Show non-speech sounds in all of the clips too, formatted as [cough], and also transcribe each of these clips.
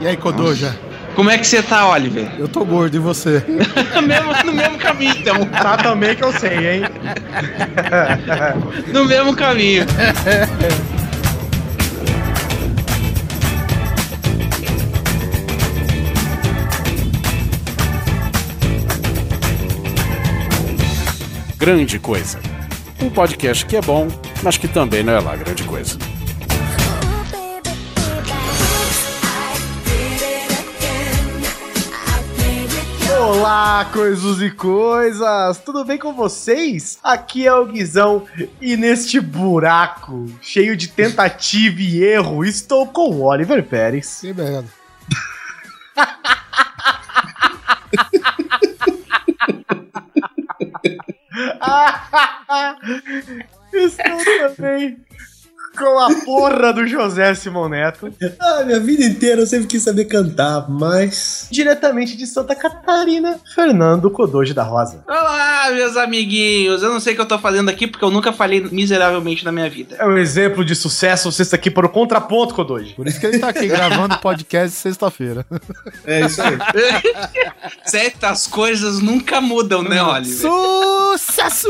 E aí, Kodoja? Como é que você tá, Oliver? Eu tô gordo, e você? [laughs] mesmo, no mesmo caminho, então. [laughs] Tá também que eu sei, hein? no mesmo caminho. Grande Coisa. Um podcast que é bom, mas que também não é lá grande coisa. Olá, coisas e coisas! Tudo bem com vocês? Aqui é o Guizão e neste buraco cheio de tentativa e erro estou com o Oliver Pérez. Que [laughs] merda. estou também com a porra do José Simon Neto. Ah, minha vida inteira eu sempre quis saber cantar, mas. Diretamente de Santa Catarina, Fernando Kodoji da Rosa. Olá, meus amiguinhos. Eu não sei o que eu tô fazendo aqui porque eu nunca falei miseravelmente na minha vida. É um exemplo de sucesso, você está aqui para o contraponto, Kodoji. Por isso que ele tá aqui gravando podcast sexta-feira. É isso aí. [laughs] Certas coisas nunca mudam, né, Oliver? Sucesso!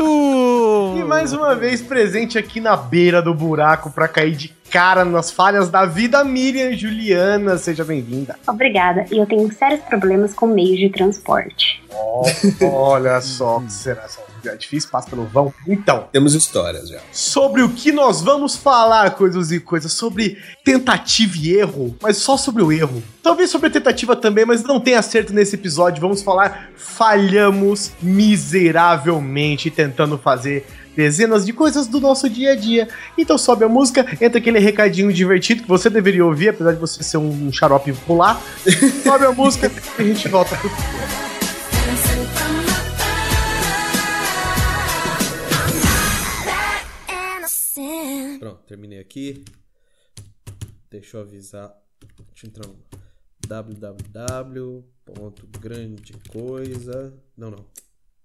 E mais uma vez presente aqui na beira do buraco para cair de cara nas falhas da vida, Miriam Juliana, seja bem-vinda. Obrigada. E eu tenho sérios problemas com meios de transporte. Oh, [laughs] olha só, que será essa é difícil, passa pelo vão. Então, Temos histórias já. sobre o que nós vamos falar, coisas e coisas, sobre tentativa e erro, mas só sobre o erro. Talvez sobre a tentativa também, mas não tem acerto nesse episódio. Vamos falar, falhamos miseravelmente tentando fazer dezenas de coisas do nosso dia a dia. Então sobe a música, entra aquele recadinho divertido que você deveria ouvir, apesar de você ser um xarope pular. [laughs] sobe a música e a gente volta pro Pronto, terminei aqui. Deixa eu avisar. Deixa eu entrar no www.grandecoisa. Não, não.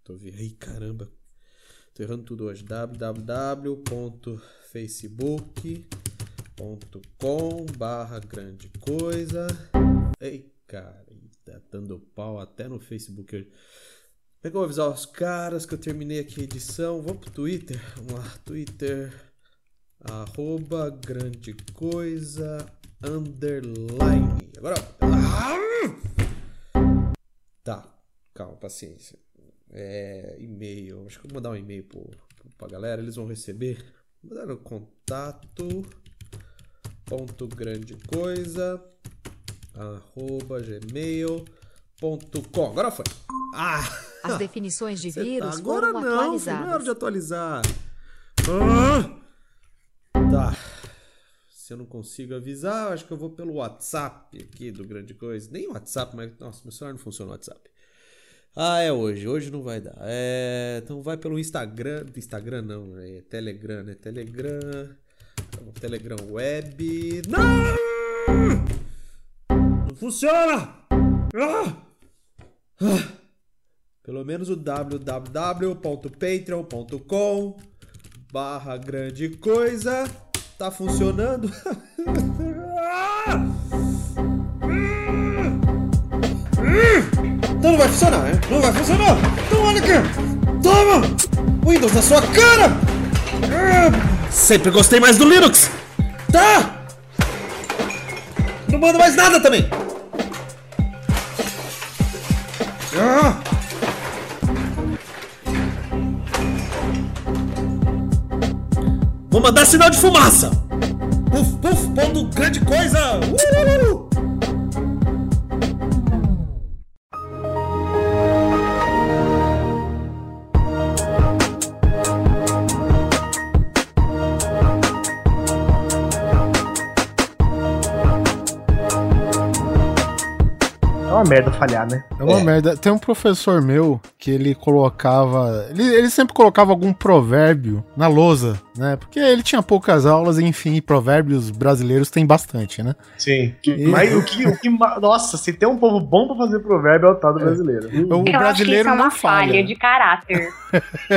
Tô vendo. Ai, caramba. Tô errando tudo hoje. www.facebook.com barra grande coisa. Ei, cara, tá dando pau até no Facebook hoje. Vou avisar os caras que eu terminei aqui a edição? Vamos pro Twitter. Vamos lá, Twitter. Arroba grande coisa underline. Agora. Ah! Tá, calma, paciência. É, e-mail. Acho que eu vou mandar um e-mail pro, pro, pra galera. Eles vão receber. Mandar no contato. Ponto grande coisa. Arroba gmail.com. Agora foi. Ah! As definições de [laughs] Cê vírus tá- Agora foram não, não é hora atualizadas. de atualizar. Ah! Tá. Se eu não consigo avisar, acho que eu vou pelo WhatsApp aqui do Grande Coisa. Nem WhatsApp, mas. Nossa, meu celular não funciona o WhatsApp. Ah, é hoje. Hoje não vai dar. É, Então vai pelo Instagram. Instagram não, é Telegram, né? Telegram. Telegram Web. Não! Não funciona! Ah! Ah! Pelo menos o www.patreon.com barra grande coisa tá funcionando. [laughs] Então não vai funcionar, né? Não vai funcionar. Então olha aqui. Toma! Windows na sua cara! Ah, Sempre gostei mais do Linux. Tá? Não mando mais nada também. Ah! Vou mandar sinal de fumaça! Puf, puf, ponto grande coisa! Uh! É uma merda falhar, né? É uma É. merda. Tem um professor meu que ele colocava. Ele, ele sempre colocava algum provérbio na lousa, né? Porque ele tinha poucas aulas, enfim, e provérbios brasileiros tem bastante, né? Sim. E- Mas o que, o que. Nossa, se tem um povo bom pra fazer provérbio é o tal do brasileiro. O eu acho que isso brasileiro é uma não falha. falha de caráter. [laughs]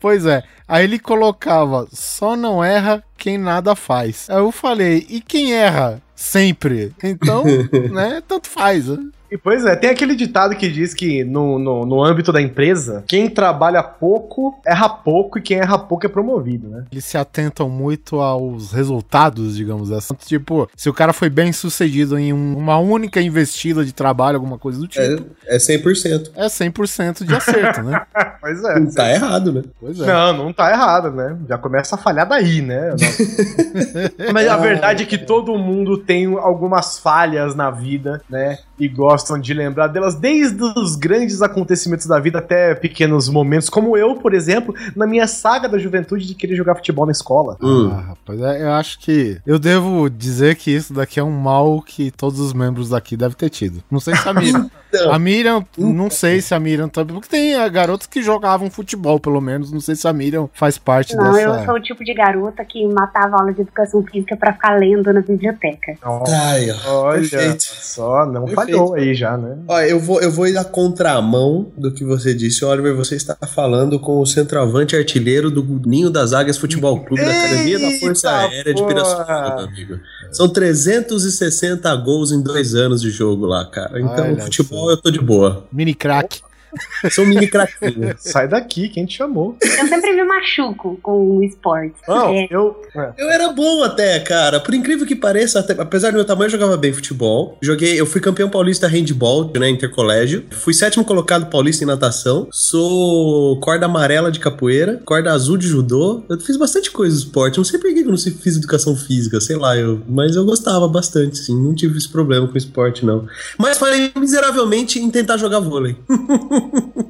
Pois é. Aí ele colocava, só não erra quem nada faz. Aí eu falei, e quem erra? sempre. Então, [laughs] né, tanto faz. Né? E pois é, tem aquele ditado que diz que no, no, no âmbito da empresa, quem trabalha pouco erra pouco e quem erra pouco é promovido, né? Eles se atentam muito aos resultados, digamos assim. Tipo, se o cara foi bem sucedido em um- uma única investida de trabalho, alguma coisa do tipo, É, é 100%. é, 100% de acerto, né? [laughs] Pois é. Não tá errado, né? Pois é. Não, não tá errado, né? Já começa a falhar daí, né? [laughs] Mas a verdade é que todo mundo tem algumas falhas na vida, né? E gostam de lembrar delas desde os grandes acontecimentos da vida até pequenos momentos, como eu, por exemplo, na minha saga da juventude de querer jogar futebol na escola. Hum. Ah, rapaz, é, eu acho que eu devo dizer que isso daqui é um mal que todos os membros daqui devem ter tido. Não sei se a Miriam. [laughs] Então. a Miriam, não sei se a Miriam também. Porque tem ah, garotos que jogavam futebol, pelo menos. Não sei se a Miriam faz parte Não, dessa. eu sou o tipo de garota que matava aula de educação física pra ficar lendo na biblioteca. Ai, ó. Olha Perfeito. só, não Perfeito. falhou aí já, né? Ó, eu vou, eu vou ir na contramão do que você disse, Oliver. Você está falando com o centroavante artilheiro do Ninho das Águias Futebol Clube da Academia da Força Aérea de meu amigo. São 360 gols em dois anos de jogo lá, cara. Então, Olha futebol só. eu tô de boa. Mini crack. Sou um mini craquinho. Sai daqui, quem te chamou? Eu sempre me machuco com o esporte. Não, É, eu. é. Eu era bom até, cara. Por incrível que pareça, até- apesar do meu tamanho, eu jogava bem futebol. Joguei, eu fui campeão paulista handball, né, intercolégio. Fui sétimo colocado paulista em natação. Sou corda amarela de capoeira, corda azul de judô. Eu fiz bastante coisa no esporte. Não sei por que eu não sei- fiz educação física, sei lá, eu, mas eu gostava bastante, sim. Não tive esse problema com esporte, não. Mas falei miseravelmente em tentar jogar vôlei. [laughs]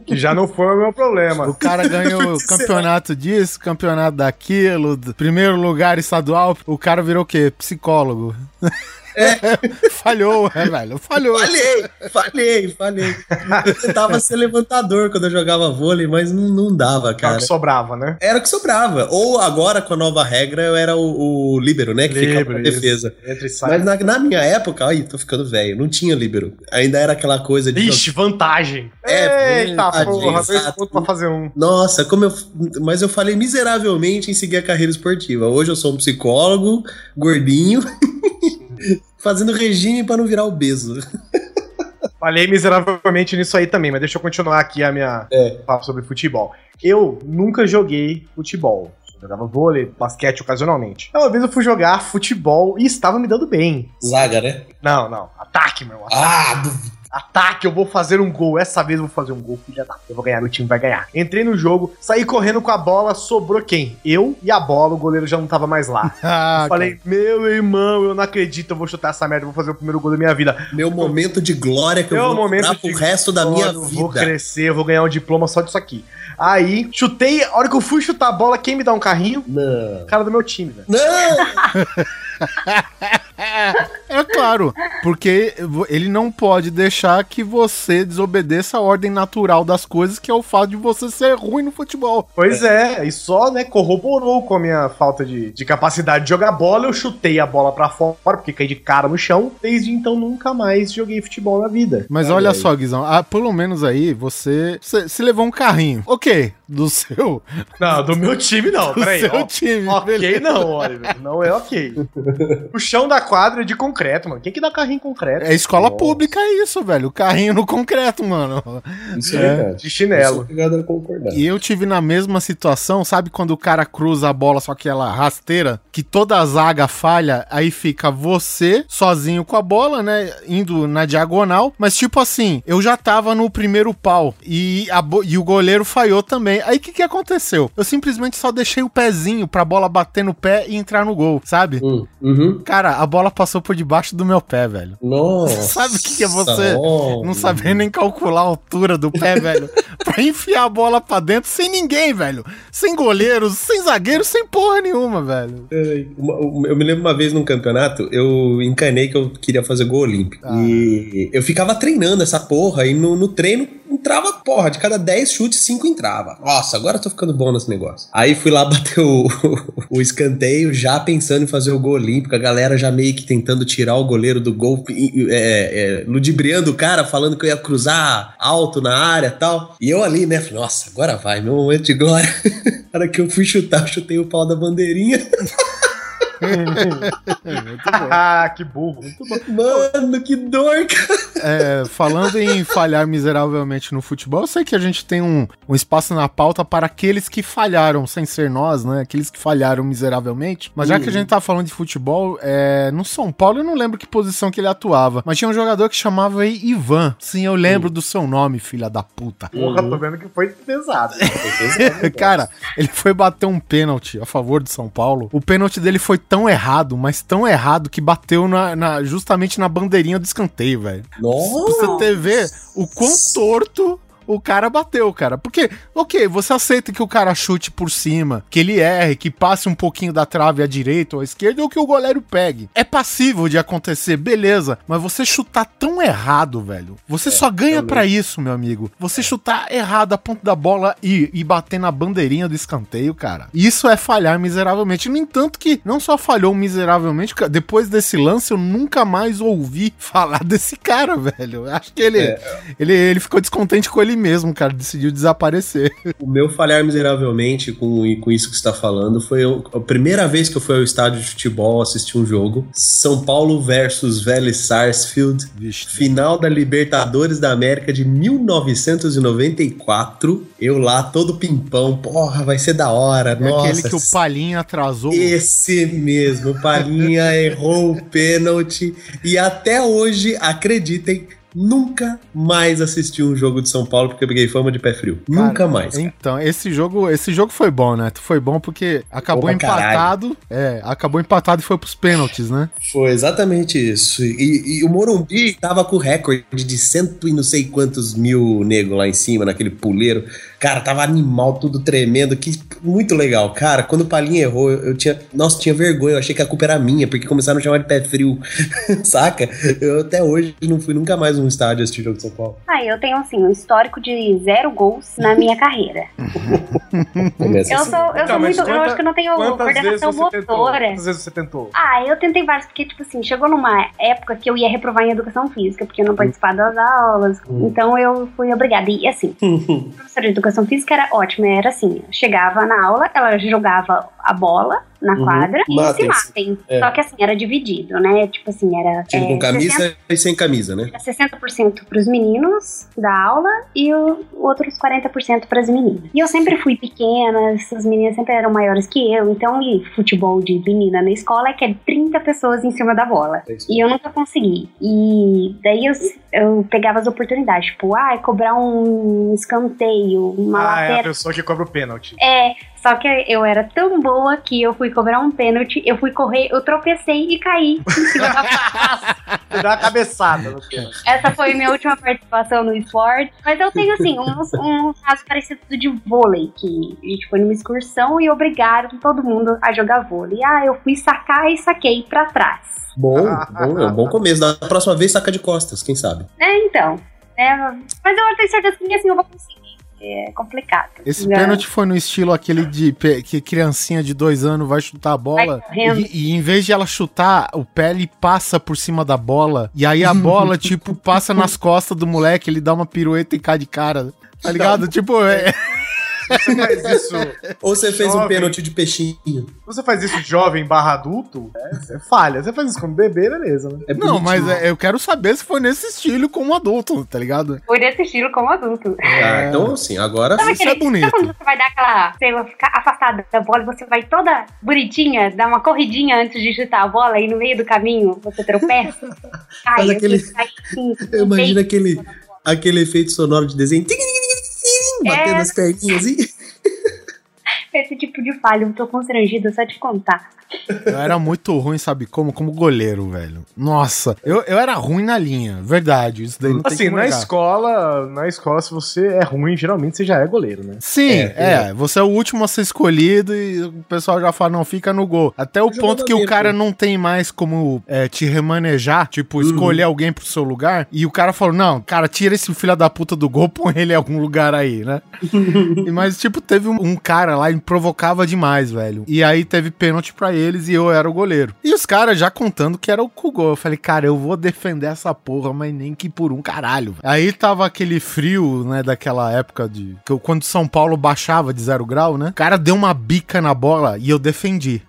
Que [laughs] já não foi o meu problema. O cara ganhou [laughs] o campeonato disso, campeonato daquilo, primeiro lugar estadual. O cara virou o quê? Psicólogo. [laughs] [laughs] Falhou, é, velho. Falhou. Falhei, falhei, falhei. Eu tentava ser levantador quando eu jogava vôlei, mas não, não dava, Cara, cara. que sobrava, né? Era o que sobrava. Ou agora, com a nova regra, eu era o, o líbero, né? Que ficava Líbero, na defesa. Mas na, na minha época, aí, tô ficando velho, não tinha líbero. Ainda era aquela coisa de. Ixi, vantagem. É, Eita, vantagem, porra, exato. pra fazer um. Nossa, como eu. Mas eu falei miseravelmente em seguir a carreira esportiva. Hoje eu sou um psicólogo, gordinho, fazendo regime pra não virar obeso. [laughs] Falhei miseravelmente nisso aí também, mas deixa eu continuar aqui a minha É. papo sobre futebol. Eu nunca joguei futebol. Eu jogava vôlei, basquete ocasionalmente. Uma vez eu fui jogar futebol e estava me dando bem. Zaga, né? Não, não. Ataque, meu irmão. Ah, duvido. Ataque, eu vou fazer um gol. Essa vez eu vou fazer um gol, filha da. Eu vou ganhar, meu time vai ganhar. Entrei no jogo, saí correndo com a bola, sobrou quem? Eu e a bola, o goleiro já não tava mais lá. [laughs] Ah, falei, meu irmão, eu não acredito, eu vou chutar essa merda, eu vou fazer o primeiro gol da minha vida. Meu momento de glória que eu vou momento pro de resto da minha Eu Vou vida. crescer, eu vou ganhar um diploma só disso aqui. Aí, chutei, a hora que eu fui chutar a bola, quem me dá um carrinho? Não. O cara do meu time, velho. Não! [laughs] É claro, porque ele não pode deixar que você desobedeça a ordem natural das coisas, que é o fato de você ser ruim no futebol. Pois é, e só, né, corroborou com a minha falta de, de capacidade de jogar bola. Eu chutei a bola pra fora, porque caí de cara no chão. Desde então, nunca mais joguei futebol na vida. Mas olha só, Guizão, ah, pelo menos aí você, você se levou um carrinho. Ok, do seu, Não, do meu time não, do peraí. seu ó. time. Ok, beleza. não, Oliver. Não é ok. O chão da quadra é de concreto, mano. Quem que dá carrinho em concreto? É escola Nossa. pública é isso, velho. O carrinho no concreto, mano. Isso É, é verdade. De chinelo. Obrigado a concordar. E eu tive na mesma situação, sabe quando o cara cruza a bola, só que ela rasteira, que toda a zaga falha, aí fica você sozinho com a bola, né, indo na diagonal, mas tipo assim, eu já tava no primeiro pau e, a e o goleiro falhou também. Aí o que que aconteceu? Eu simplesmente só deixei o pezinho pra bola bater no pé e entrar no gol, sabe? Hum, uhum. Cara, a bola passou por debaixo do meu pé, velho. Nossa. [laughs] Sabe o que que é você Não Não saber nem calcular a altura do pé, [laughs] velho. Pra enfiar a bola pra dentro sem ninguém, velho. Sem goleiros, sem zagueiros, sem porra nenhuma, velho. Uma- Eu me lembro uma vez num campeonato, eu encanei que eu queria fazer gol olímpico. Ah. E eu ficava treinando essa porra, e no, no treino entrava, porra, de cada 10 chutes, 5 entrava. Nossa, agora eu tô ficando bom nesse negócio. Aí fui lá bater o, [laughs] o escanteio, já pensando em fazer o gol olímpico, a galera já meio que tentando tirar o goleiro do gol, é, é, ludibriando o cara, falando que eu ia cruzar alto na área e tal. E eu ali, né, falei, nossa, agora vai, meu momento de glória. [laughs] Na hora que eu fui chutar, eu chutei o pau da bandeirinha. [laughs] ah, que burro. Muito bom. Mano, que dor, cara. É, falando em falhar miseravelmente no futebol, eu sei que a gente tem um, um espaço na pauta para aqueles que falharam, sem ser nós, né? Aqueles que falharam miseravelmente. Mas já que a gente tá falando de futebol, é, no São Paulo eu não lembro que posição que ele atuava. Mas tinha um jogador que chamava Ivan. Sim, eu lembro do seu nome, filha da puta. Porra, tô vendo que foi pesado. [laughs] Cara, ele foi bater um pênalti a favor do São Paulo. O pênalti dele foi tão errado, mas tão errado que bateu na, na- justamente na bandeirinha do escanteio, velho. Pra você Nossa. ter ver o quão torto o cara bateu, cara. Porque, ok, você aceita que o cara chute por cima, que ele erre, que passe um pouquinho da trave à direita ou à esquerda ou que o goleiro pegue. É passível de acontecer, beleza. Mas você chutar tão errado, velho. Você só ganha pra isso, meu amigo. Você chutar errado a ponta da bola e, e bater na bandeirinha do escanteio, cara. Isso é falhar miseravelmente. No entanto, que não só falhou miseravelmente, depois desse lance eu nunca mais ouvi [laughs] falar desse cara, velho. Eu Acho que ele, ele, ele ficou descontente com ele mesmo, cara. Decidiu desaparecer. [laughs] O meu falhar miseravelmente com, com isso que você tá falando foi o- a primeira vez que eu fui ao estádio de futebol assistir um jogo. São Paulo versus Vélez Sarsfield. Vixe. Final da Libertadores da América de 1994. Eu lá, todo pimpão. Porra, vai ser da hora. É Nossa. aquele que o Palinha atrasou. Esse mesmo, o Palinha errou o pênalti e até hoje, acreditem, nunca mais assisti um jogo de São Paulo porque eu peguei fama de pé frio. Cara, nunca mais. cara. Então, esse jogo, esse jogo foi bom, né? Foi bom porque acabou pra caralho. empatado. É, acabou empatado e foi pros pênaltis, né? Foi exatamente isso. E, e o Morumbi tava com o recorde de cento e não sei quantos mil negros lá em cima, naquele puleiro. Cara, tava animal, tudo tremendo. Que muito legal. Cara, quando o Palinha errou, eu, eu tinha. Nossa, tinha vergonha. Eu achei que a culpa era minha, porque começaram a chamar de pé frio. [laughs] Saca? Eu até hoje não fui nunca mais num estádio assistir jogo de São Paulo. Ah, eu tenho, assim, um histórico de zero gols na minha carreira. [laughs] Eu assim. sou, eu Então, sou mas muito. eu quanta- acho que eu não tenho Quantas vezes coordenação você tentou? motora. Quantas vezes você tentou? Ah, eu tentei vários, porque, tipo assim, chegou numa época que eu ia reprovar em educação física, porque eu não participava das aulas. Então eu fui obrigada. E assim, a [laughs] professora de educação física era ótima, era assim: chegava na aula, ela jogava a bola na Uhum. quadra e se matem. É. Só que assim, era dividido, né? Tipo assim, era. Time é, com camisa 60 e sem camisa, né? era 60% pros meninos da aula e o outros 40% pras meninas. E eu sempre fui pequena, essas meninas sempre eram maiores que eu, então e futebol de menina na escola é que é 30 pessoas em cima da bola. É. E eu nunca consegui. E daí eu, eu pegava as oportunidades, tipo, ah, cobrar um escanteio, uma Ah, é a lateral. pessoa que cobra o pênalti. É, só que eu era tão boa que eu fui cobrar um pênalti, eu fui correr, eu tropecei e caí em cima da Você dá uma cabeçada no pênalti. essa foi minha última participação no esporte. Mas eu tenho, assim, uns, um caso parecido de vôlei, que a gente foi numa excursão e obrigaram todo mundo a jogar vôlei. Ah, eu fui sacar e saquei pra trás. Bom, bom, é um bom começo. Da próxima vez saca de costas, quem sabe? É, então. É, mas eu tenho certeza que assim eu vou conseguir. É complicado. Esse Né? pênalti foi no estilo aquele de que criancinha de dois anos vai chutar a bola e, e em vez de ela chutar, o pé ele passa por cima da bola e aí a bola, [laughs] tipo, passa nas costas do moleque, ele dá uma pirueta e cai de cara. Tá ligado? Tipo, é, Você faz isso. [laughs] Ou você fez um Jovem. pênalti de peixinho. Você faz isso jovem barra adulto, é, você falha. Você faz isso como bebê, beleza, né? É Não, mas é- eu quero saber se foi nesse estilo como adulto, tá ligado? Foi desse estilo como adulto. Ah, então assim, agora Sabe Isso é aquele- bonito. Sabe quando você vai dar aquela. Você vai ficar afastada da bola e você vai toda bonitinha, dar uma corridinha antes de chutar a bola e no meio do caminho você tropeça? [laughs] Cai, aquele- cai assim, [laughs] eu imagino aquele, aquele efeito sonoro de desenho. Batendo É. as perninhas assim. Esse tipo de falha, eu tô constrangida só de contar. Eu era muito ruim, sabe como? Como goleiro, velho. Nossa, eu, eu era ruim na linha, verdade. Isso daí não tem Assim, como na negar. escola, na escola, se você é ruim, geralmente você já é goleiro, né? Sim, É, é, Você é o último a ser escolhido e o pessoal já fala, não, fica no gol. Até o ponto que o cara não tem mais como é, te remanejar, tipo, escolher alguém pro seu lugar. E o cara falou, não, cara, tira esse filho da puta do gol, [laughs] põe ele em algum lugar aí, né? [laughs] Mas, tipo, teve um, um cara lá e me provocava demais, velho. E aí teve pênalti pra eles e eu era o goleiro. E os caras já contando que era o com gol. Eu falei, cara, eu vou defender essa porra, mas nem que por um caralho. Aí tava aquele frio, né, daquela época de. que eu- Quando São Paulo baixava de zero grau, né? O cara deu uma bica na bola e eu defendi.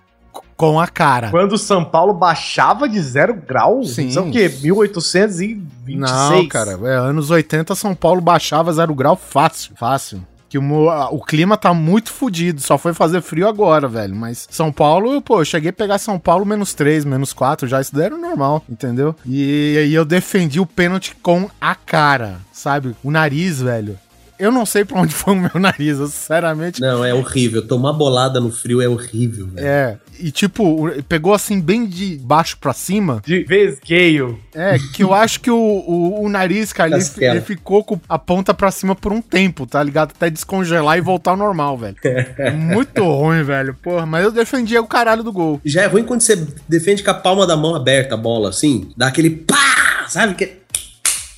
Com a cara. Quando São Paulo baixava de zero grau? Sim. São o quê? 1826? Não, cara, é, anos 80 São Paulo baixava zero grau fácil, fácil. Que o, o clima tá muito fodido, só foi fazer frio agora, velho. Mas São Paulo, pô, eu cheguei a pegar São Paulo menos 3, menos 4, já isso daí era normal, entendeu? E aí eu defendi o pênalti com a cara, sabe? O nariz, velho. Eu não sei pra onde foi o meu nariz, eu, sinceramente. Não, é horrível. Tomar bolada no frio é horrível, velho. É, e tipo, pegou assim bem de baixo pra cima. De vesgueio. É, que eu acho que o, o, o nariz, cara, ele, ele ficou com a ponta pra cima por um tempo, tá ligado? Até descongelar e voltar ao normal, velho. [laughs] Muito ruim, velho. Porra, mas eu defendia o caralho do gol. Já é ruim quando você defende com a palma da mão aberta a bola, assim. Dá aquele pá! Sabe? Que...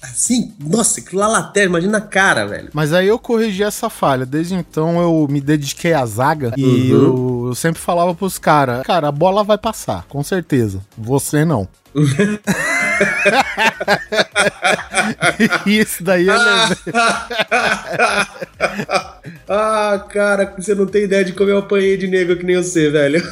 Assim, nossa, aquilo lá lateral, imagina a cara, velho. Mas aí eu corrigi essa falha. Desde então eu me dediquei à zaga e eu, eu sempre falava pros caras: Cara, a bola vai passar, com certeza. Você não. [laughs] Isso daí eu levei. [laughs] ah, cara, você não tem ideia de como eu apanhei de nego que nem você, velho. [laughs]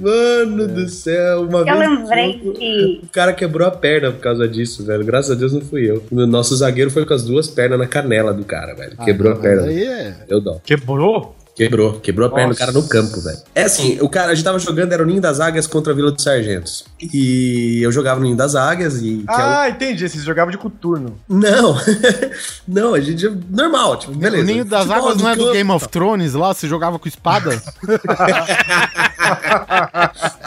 Mano do céu, uma Eu vez. lembrei que. O cara quebrou a perna por causa disso, velho. Graças a Deus não fui eu. O nosso zagueiro foi com as duas pernas na canela do cara, velho. Quebrou Ah, a perna. mas Aí é. Deu dó. Quebrou? Quebrou, quebrou a perna do Nossa. cara no campo, velho. É assim, o cara, a gente tava jogando, era o Ninho das Águias contra a Vila dos Sargentos. E eu jogava no Ninho das Águias e. que é o- Ah, entendi. Vocês jogavam de coturno. Não, [laughs] não, a gente. Normal, tipo, beleza. o Ninho das de não é do Game of Thrones lá? Você jogava com espada? [laughs]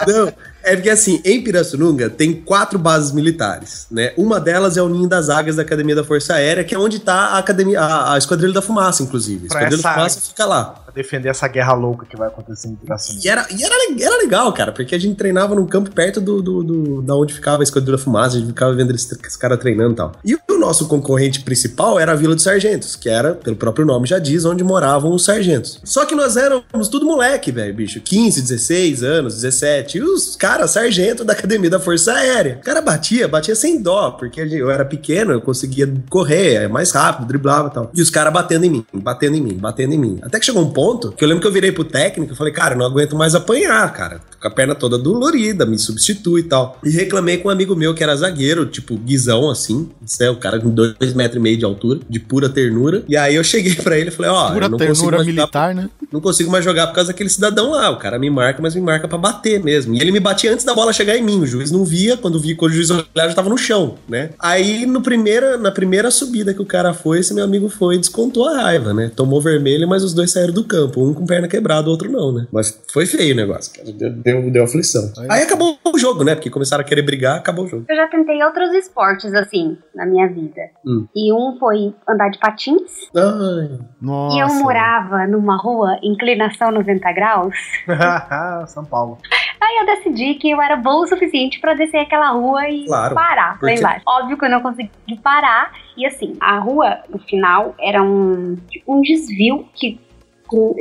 Não, é porque assim, em Pirassununga tem quatro bases militares, né? Uma delas é o Ninho das Águias da Academia da Força Aérea, que é onde tá a academia, a, a Esquadrilha da Fumaça, inclusive. A Esquadrilha da Fumaça fica lá. Pra defender essa guerra louca que vai acontecer em Piracema. E, era, e era, era legal, cara, porque a gente treinava num campo perto do, do, do- da onde ficava a Esquadrilha da Fumaça, a gente ficava vendo esses esse caras treinando e tal. E o nosso concorrente principal era a Vila dos Sargentos, que era, pelo próprio nome já diz, onde moravam os sargentos. Só que nós éramos tudo moleque, velho, bicho. 15, 16 anos, 17. E os caras, sargento da Academia da Força Aérea. O cara batia, batia sem dó, porque eu era pequeno, eu conseguia correr é mais rápido, driblava e tal. E os caras batendo em mim, batendo em mim, batendo em mim. Até que chegou um ponto que eu lembro que eu virei pro técnico e falei, cara, não aguento mais apanhar, cara. Tô com a perna toda dolorida, me substitui e tal. E reclamei com um amigo meu que era zagueiro, tipo, guizão assim. Isso é o cara com dois metros e meio de altura, de pura ternura. E aí eu cheguei pra ele e falei, ó, Pura eu não consigo ternura jogar militar, né? não consigo mais jogar por causa daquele cidadão lá. O cara me marca, mas me marca pra bater mesmo. E ele me batia antes da bola chegar em mim. O juiz não via, quando via, quando o juiz olhava, já tava no chão, né? Aí no primeira, na primeira subida que o cara foi, esse meu amigo foi e descontou a raiva, né? Tomou vermelho, mas os dois saíram do campo. Um com perna quebrada, o outro não, né? Mas foi feio o negócio, cara. Deu, deu, deu aflição. Aí acabou o jogo, né? Porque começaram a querer brigar, acabou o jogo. Eu já tentei outros esportes assim na minha vida. Hum. E um foi andar de patins. Ai. Nossa. E eu morava numa rua, inclinação 90 graus. [laughs] São Paulo. Aí eu decidi que eu era boa o suficiente pra descer aquela rua e Claro, parar lá porque- embaixo. Óbvio que eu não consegui parar. E assim, a rua, no final, era um, um desvio que,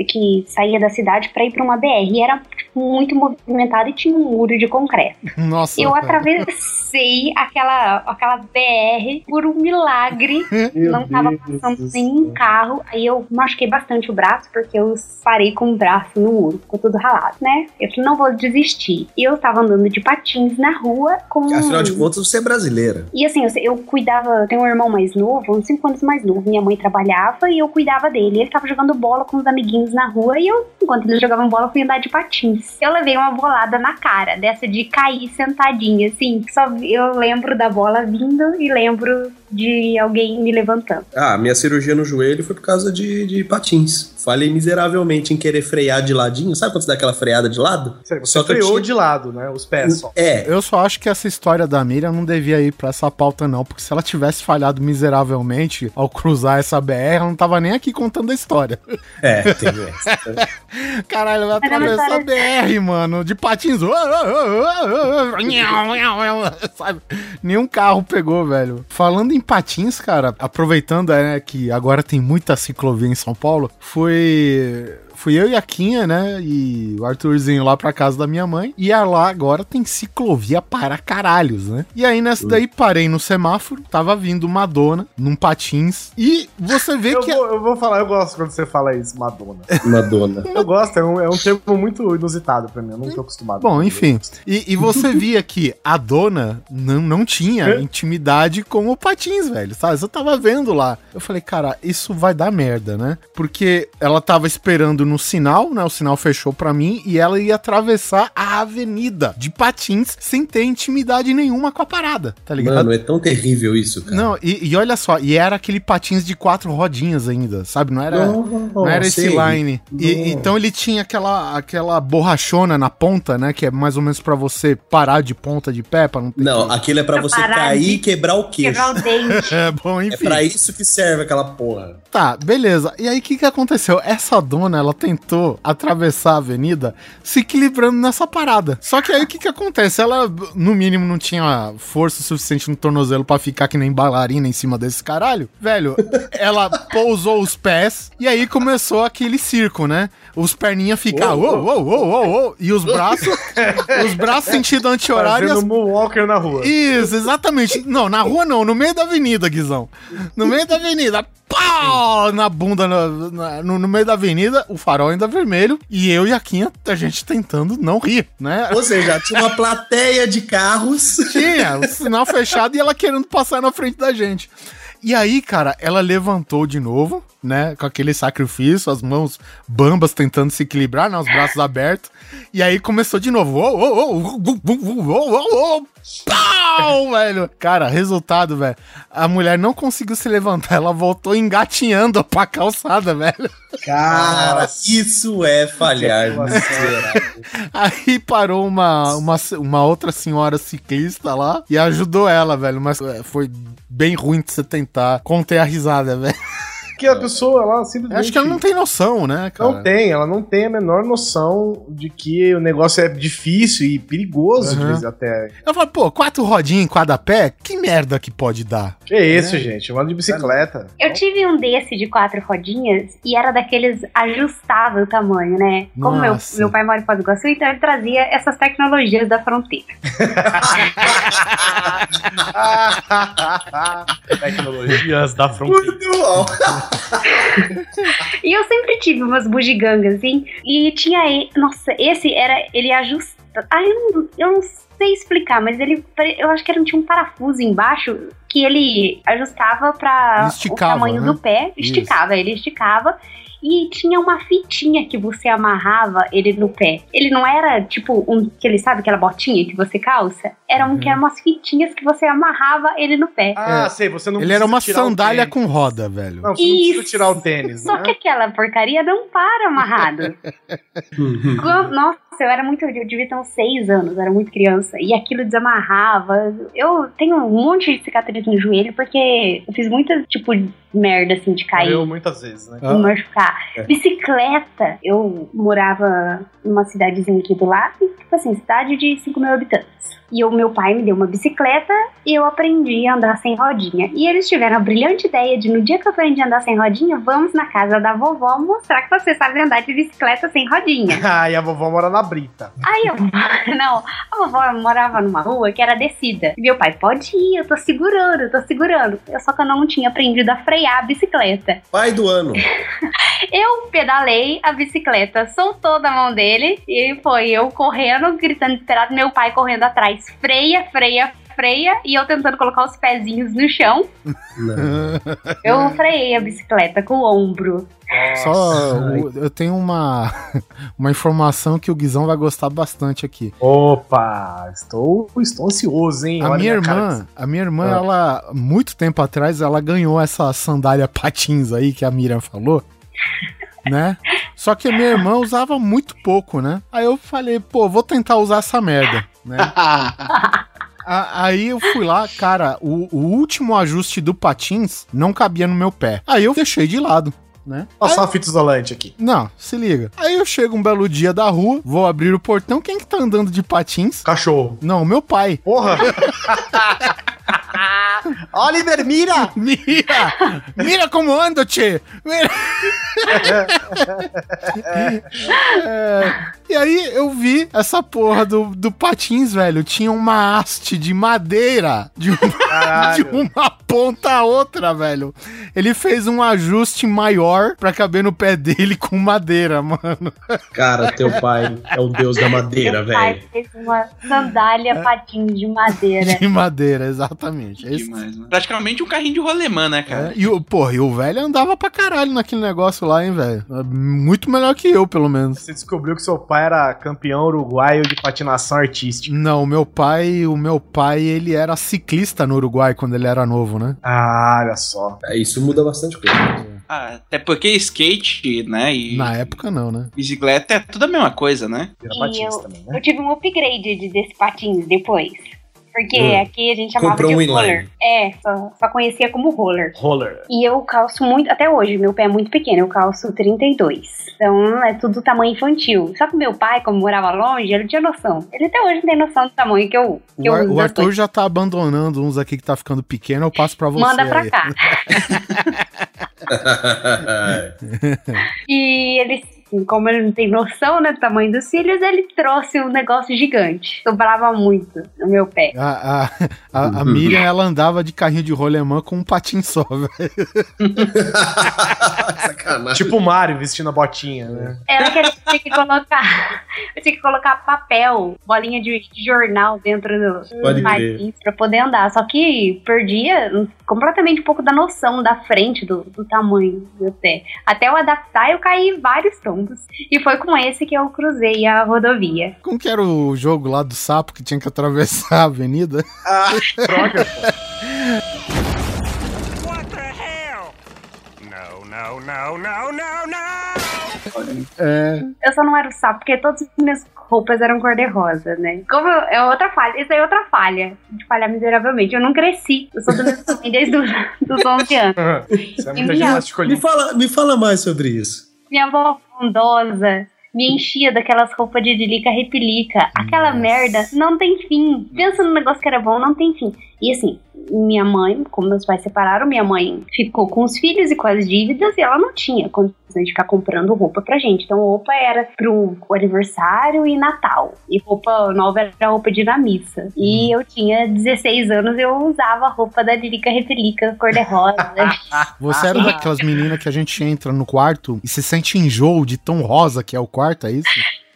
que saía da cidade pra ir pra uma BR. E era tipo, muito movimentado e tinha um muro de concreto. Nossa. Eu atravessei aquela, aquela BR por um milagre. [laughs] não tava passando nenhum carro. Aí eu machuquei bastante o braço, porque eu parei com o braço no muro. Ficou tudo ralado, né? Eu falei, não vou desistir. E eu tava andando de patins na rua com. Afinal de contas, você é brasileira. E assim, eu, eu cuidava, eu tenho um irmão mais novo, uns 5 anos mais novo. Minha mãe trabalhava e eu cuidava dele. Ele tava jogando bola com os amiguinhos na rua e eu, enquanto eles jogavam bola, fui andar de patins. Eu levei uma bolada na cara, dessa de cair sentadinha, assim. Só eu lembro da bola vindo e lembro de alguém me levantando. Ah, minha cirurgia no joelho foi por causa de, de patins. Falei miseravelmente em querer frear de ladinho. Sabe quando você dá aquela freada de lado? Você Só que eu freou tinha- de lado, né? Os pés só. É, Eu só acho que essa história da Miriam não devia ir pra essa pauta, não. Porque se ela tivesse falhado miseravelmente ao cruzar essa BR, ela não tava nem aqui contando a história. é, tem essa. [laughs] Caralho, uma atravessar a BR, mano, de patins. Sabe? Nenhum carro pegou, velho. Falando em patins, cara, aproveitando né, que agora tem muita ciclovia em São Paulo, foi fui eu e a Quinha, né? E o Arthurzinho lá pra casa da minha mãe. E a lá agora tem ciclovia para caralhos, né? E aí nessa daí parei no semáforo, tava vindo Madonna num patins. E você vê Eu que. vou, eu vou falar, eu gosto quando você fala isso, Madonna. Madonna. Eu gosto, é um, é um termo muito inusitado pra mim, eu não tô acostumado. Bom, enfim. E, e você via que a dona não, não tinha intimidade com o Patins, velho, sabe? Eu tava vendo lá. Eu falei, cara, isso vai dar merda, né? Porque ela tava esperando no sinal, né? O sinal fechou pra mim e ela ia atravessar a avenida de Patins sem ter intimidade nenhuma com a parada, tá ligado? Mano, é tão terrível isso, cara. Não, e, e olha só, e era aquele patins de quatro rodinhas ainda, sabe? Não era, não era esse line. E- Não. então ele tinha aquela, aquela borrachona na ponta, né? Que é mais ou menos pra você parar de ponta de pé, pra não ter. Não, aquilo é pra você cair e quebrar o queixo. Quebrar o dente. [laughs] É bom, É enfim. pra isso que serve aquela porra. Tá, beleza. E aí o que, que aconteceu? Essa dona, ela tentou atravessar a avenida se equilibrando nessa parada. Só que aí o que, que acontece? Ela, no mínimo, não tinha força suficiente no tornozelo pra ficar que nem bailarina em cima desse caralho. Velho, ela pousou os pés e aí começou aquele circo, né? Os perninhas. Uou, uou, uou, uou, uou, e os braços. [laughs] os braços sentido anti-horário as Fazendo Moonwalker na rua. isso, exatamente. Não, na rua não, no meio da avenida, Guizão. No meio da avenida. Pau! Na bunda, na- no, no meio da avenida, o farol ainda vermelho. E eu e a Quinha, a gente tentando não rir, né? Ou seja, tinha uma plateia de carros. Tinha, o sinal fechado e ela querendo passar na frente da gente. E aí, cara, ela levantou de novo, né? Com aquele sacrifício, as mãos bambas tentando se equilibrar, né? Os braços abertos. E aí começou de novo. Uou, uou, uou, uou, uou, uou, uou, uou. Pau, velho. Cara, resultado, velho. A mulher não conseguiu se levantar, ela voltou engatinhando pra calçada, velho. Cara, isso é falhar. Aí parou uma, uma, uma outra senhora ciclista lá e ajudou ela, velho. Mas é, foi bem ruim de você tentar conter a risada, velho. Porque a pessoa, ela simplesmente. Acho que ela não tem noção, né, cara? Não tem, ela não tem a menor noção de que o negócio é difícil e perigoso, Uhum. vezes até. Eu falo, pô, quatro rodinhas em cada pé? Que merda que pode dar? Que isso, gente? Eu ando de bicicleta. Eu tive um desse de quatro rodinhas e era daqueles ajustável o tamanho, né? Como meu, meu pai mora em Foz do Iguaçu, então ele trazia essas tecnologias da fronteira. [laughs] Tecnologias da fronteira. Muito bom. E eu sempre tive umas bugigangas, assim. E tinha. e- Nossa, esse era. Ele ajusta. Ah, eu não, eu não sei explicar, mas ele. Eu acho que era, tinha um parafuso embaixo que ele ajustava Ele pra esticava, o tamanho né? do pé. Esticava, ele esticava. E tinha uma fitinha que você amarrava ele no pé. Ele não era tipo um. que ele sabe aquela botinha que você calça? Era um Uhum. que eram umas fitinhas que você amarrava ele no pé. Ah, É. sei, você não Ele era uma sandália com roda, velho. Não, você não precisa Isso. tirar o tênis, Só né? que aquela porcaria não para amarrado. [laughs] Quando- Nossa, eu era muito. Eu devia ter uns seis anos, eu era muito criança. E aquilo desamarrava. Eu tenho um monte de cicatriz no joelho porque eu fiz muita, tipo, merda assim de cair. Eu muitas vezes, né? Ah. Me machucar. É. Bicicleta. Eu morava numa cidadezinha aqui do lado, tipo assim, cidade de 5 mil habitantes. E o meu pai me deu uma bicicleta e eu aprendi a andar sem rodinha. E eles tiveram a brilhante ideia de, no dia que eu aprendi a andar sem rodinha, vamos na casa da vovó mostrar que você sabe andar de bicicleta sem rodinha. [laughs] Ah, e a vovó mora na Brita. Aí eu, [laughs] não, a vovó morava numa rua que era descida. E meu pai, pode ir, eu tô segurando, eu tô segurando. Eu, só que eu não tinha aprendido a frear a bicicleta. Pai do ano. [laughs] Eu pedalei a bicicleta, soltou da mão dele e foi eu correndo, gritando desesperado, meu pai correndo atrás. Freia, freia, freia, e eu tentando colocar os pezinhos no chão. Eu freiei a bicicleta com o ombro. Só o- eu tenho uma, [laughs] uma informação que o Guizão vai gostar bastante aqui. Opa, estou, estou ansioso, hein? A Olha minha cara irmã, a minha irmã, Ah. ela, muito tempo atrás, ela ganhou essa sandália patins aí que a Miriam falou, [laughs] né? Só que a minha irmã usava muito pouco, né? Aí eu falei, pô, vou tentar usar essa merda, né? [laughs] Aí eu fui lá, cara, o, o último ajuste do patins não cabia no meu pé. Aí eu deixei de lado, né? Passar uma fita isolante aqui. Não, se liga. Aí eu chego um belo dia da rua, vou abrir o portão. Quem que tá andando de patins? Cachorro. Não, meu pai. Porra! [laughs] Oliver, mira! [laughs] Mira! Mira como ando, tchê! Mira. É, [laughs] e aí eu vi essa porra do, do patins, velho. Tinha uma haste de madeira de, um- de uma ponta a outra, velho. Ele fez um ajuste maior pra caber no pé dele [laughs] com madeira, mano. Cara, teu pai é o deus da madeira, Meu pai velho. fez uma sandália patins de madeira. De madeira, exatamente. É isso. Demais, né? Praticamente um carrinho de rolemã, né, cara? É, e o, porra, e o velho andava pra caralho naquele negócio lá, hein, velho? É Muito melhor que eu, pelo menos. Você descobriu que seu pai era campeão uruguaio de patinação artística. Não, o meu pai, o meu pai, ele era ciclista no Uruguai quando ele era novo, né? Ah, olha só. É, Isso muda bastante coisa. Ah, até porque skate, né, e Na época não, né? bicicleta é tudo a mesma coisa, né? E eu, também, né? eu tive um upgrade de- desse patins depois. Porque Hum. aqui a gente chamava Comprou de um roller. É, só, só conhecia como roller. Roller. E eu calço muito, até hoje, meu pé é muito pequeno, eu calço 32. Então é tudo tamanho infantil. Só que meu pai, como morava longe, ele tinha noção. Ele até hoje não tem noção do tamanho que eu, que O, Ar- eu uso. o Arthur já tá abandonando uns aqui que tá ficando pequeno, eu passo pra você. Manda pra aí. cá. [laughs] [laughs] E ele, assim, como ele não tem noção né, do tamanho dos cílios, ele trouxe um negócio gigante. Sobrava muito no meu pé. A, a, a, a Miriam, ela andava de carrinho de rolemã com um patim só, [laughs] velho. [laughs] Sacanagem. Tipo o Mario vestindo a botinha, né? Era que eu tinha que colocar. Eu tinha que colocar papel, bolinha de, jornal dentro do Pode pra poder andar. Só que perdia completamente um pouco da noção da frente do, do tamanho do meu pé. Até eu adaptar, eu caí vários tombos. E foi com esse que eu cruzei a rodovia. Como que era o jogo lá do sapo que tinha que atravessar a avenida? Ah, [laughs] droga. What the hell? No, no, no, no, no, no! É. Eu só não era o sapo, porque todas as minhas roupas eram cor-de-rosa, né? Como eu- é outra falha, isso aí é outra falha. De falhar miseravelmente. Eu não cresci. Eu sou do mesmo tamanho desde os dos 11 anos. [laughs] Isso é muita me, fala, me fala mais sobre isso. Minha avó bondosa me enchia daquelas roupas de delica repelica. Aquela Nossa. merda não tem fim. Pensa no negócio que era bom, não tem fim. E assim, minha mãe, como meus pais separaram, minha mãe ficou com os filhos e com as dívidas e ela não tinha condições de ficar comprando roupa pra gente. Então, roupa era pro aniversário e Natal. E roupa nova era roupa de ir na missa. E eu tinha 16 anos, eu usava a roupa da Delica Repelica cor-de-rosa. [laughs] Você era daquelas meninas que a gente entra no quarto e se sente enjoo de tão rosa que é o quarto, é isso?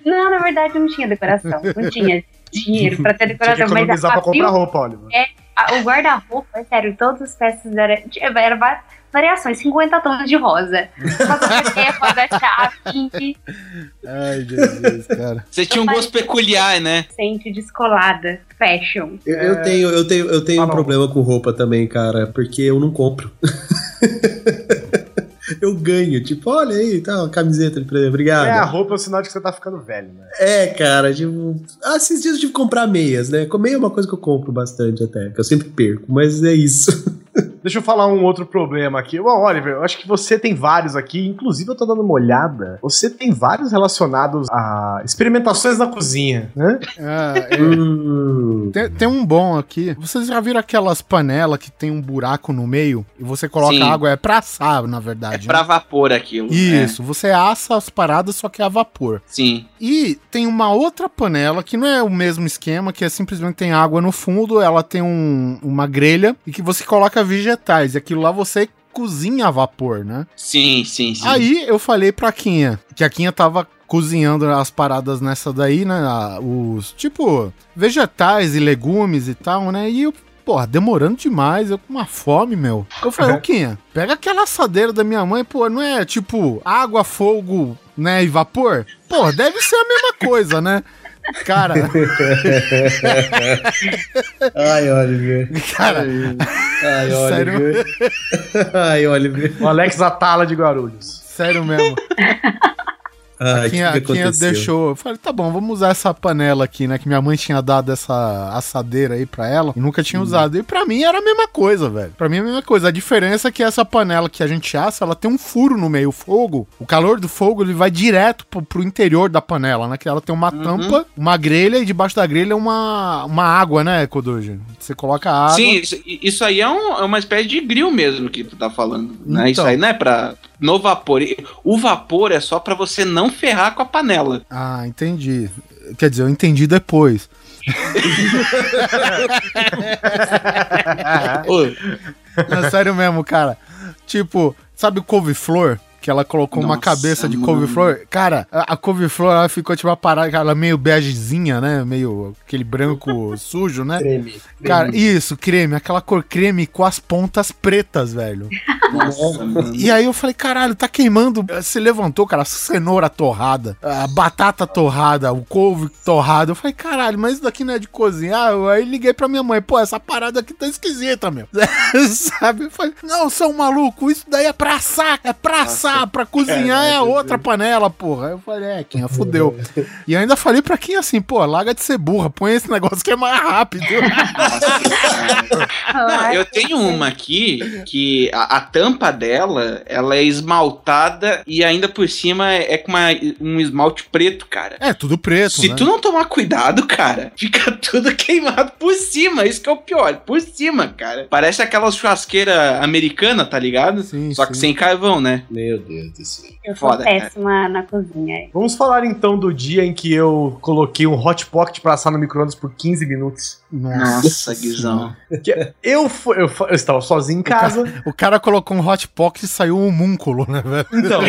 Não, na verdade não tinha decoração. Não tinha [laughs] dinheiro pra ter Tinha que decoração. Mas economizar a, pra comprar roupa, Oliver. a- o guarda-roupa, é sério, todas as peças eram. Era va- variações, 50 tons de rosa. Rosa chá, pink, Ai, Jesus, cara. Você tinha um gosto peculiar, né? sente descolada, fashion. Eu, eu tenho, eu tenho, eu tenho Ah, um não. problema com roupa também, cara, porque eu não compro. [laughs] eu ganho, tipo, olha aí, tá, uma camiseta de presente, obrigado. É, a roupa é o sinal de que você tá ficando velho, né? É, cara, tipo. Ah, esses dias eu tive que comprar meias, né? Meia é uma coisa que eu compro bastante até, que eu sempre perco, mas é isso. [laughs] Deixa eu falar um outro problema aqui. Bom, Oliver, eu acho que você tem vários aqui, inclusive eu tô dando uma olhada. Você tem vários relacionados a experimentações na cozinha, né? Ah, é. Hum. Tem, tem um bom aqui. Vocês já viram aquelas panelas que tem um buraco no meio e você coloca Sim. água? É pra assar, na verdade. É pra né? vapor aquilo. né? Isso, você assa as paradas, só que é a vapor. Sim. E tem uma outra panela que não é o mesmo esquema, que é simplesmente tem água no fundo, ela tem um- uma grelha e que você coloca vegetais. E aquilo lá você cozinha a vapor, né? Sim, sim, sim. Aí eu falei pra Quinha, que a Quinha tava cozinhando as paradas nessa daí, né? Os, tipo, vegetais e legumes e tal, né? E eu, porra, demorando demais, eu com uma fome, meu. Eu falei, ô Quinha, pega aquela assadeira da minha mãe, pô, não é tipo água, fogo, né, e vapor? Pô, deve ser a mesma coisa, né? Cara, [laughs] Ai, Oliver. cara, Ai, [laughs] Sério? Oliver. [laughs] Ai, Oliver. O Alex Atala de Guarulhos. sério mesmo. Ah, a Quinha, a Quinha deixou. Eu falei, tá bom, vamos usar essa panela aqui, né? Que minha mãe tinha dado essa assadeira aí pra ela e nunca tinha usado. E pra mim era a mesma coisa, velho. Pra mim é a mesma coisa. A diferença é que essa panela que a gente assa, ela tem um furo no meio. O fogo, o calor do fogo, ele vai direto pro, pro interior da panela, né? Que ela tem uma tampa, uma grelha e debaixo da grelha uma, uma água, né, Kodoji? Você coloca água. Sim, isso, isso aí é, um- é uma espécie de grill mesmo que tu tá falando. Né? Isso Então. aí não é pra. No vapor. O vapor é só pra você não ferrar com a panela. Ah, entendi. Quer dizer, eu entendi depois. [laughs] É sério mesmo, cara. Tipo, sabe o couve-flor? Que ela colocou uma Nossa, cabeça de couve-flor. Cara, a, a couve-flor ela ficou tipo uma parada, ela meio begezinha, né? Meio aquele branco [laughs] sujo, né? Creme. Cara, isso, creme, aquela cor creme com as pontas pretas, velho. nossa. E aí eu falei, caralho, tá queimando. Você levantou, cara, a cenoura torrada, a batata torrada, o couve torrado. Eu falei, caralho, mas isso daqui não é de cozinhar? Eu aí liguei pra minha mãe, pô, essa parada aqui tá esquisita, meu. [laughs] Sabe? Eu falei, não, seu maluco, isso daí é pra assar, é pra assar, pra cozinhar é outra panela, porra. Aí eu falei, é, Quinha, fudeu. E ainda falei pra quem assim, pô, larga de ser burra, põe esse negócio que é mais rápido. Não, eu tenho uma aqui que a, a tampa dela, ela é esmaltada e ainda por cima é, é com uma- um esmalte preto, cara. É, tudo preto, Se né? tu não tomar cuidado, cara, [laughs] fica tudo queimado por cima. Isso que é o pior, por cima, cara. Parece aquela churrasqueira americana, tá ligado? Sim, Só que sim. sem carvão, né? Meu Deus do céu. Eu sou Foda, cara. péssima na cozinha. Vamos falar então do dia em que eu coloquei um hot pocket pra assar no micro-ondas por 15 minutos. Nossa, Guizão. Eu, eu, eu estava sozinho em casa. O cara colocou um hot pocket e saiu um homúnculo, né, velho? Então,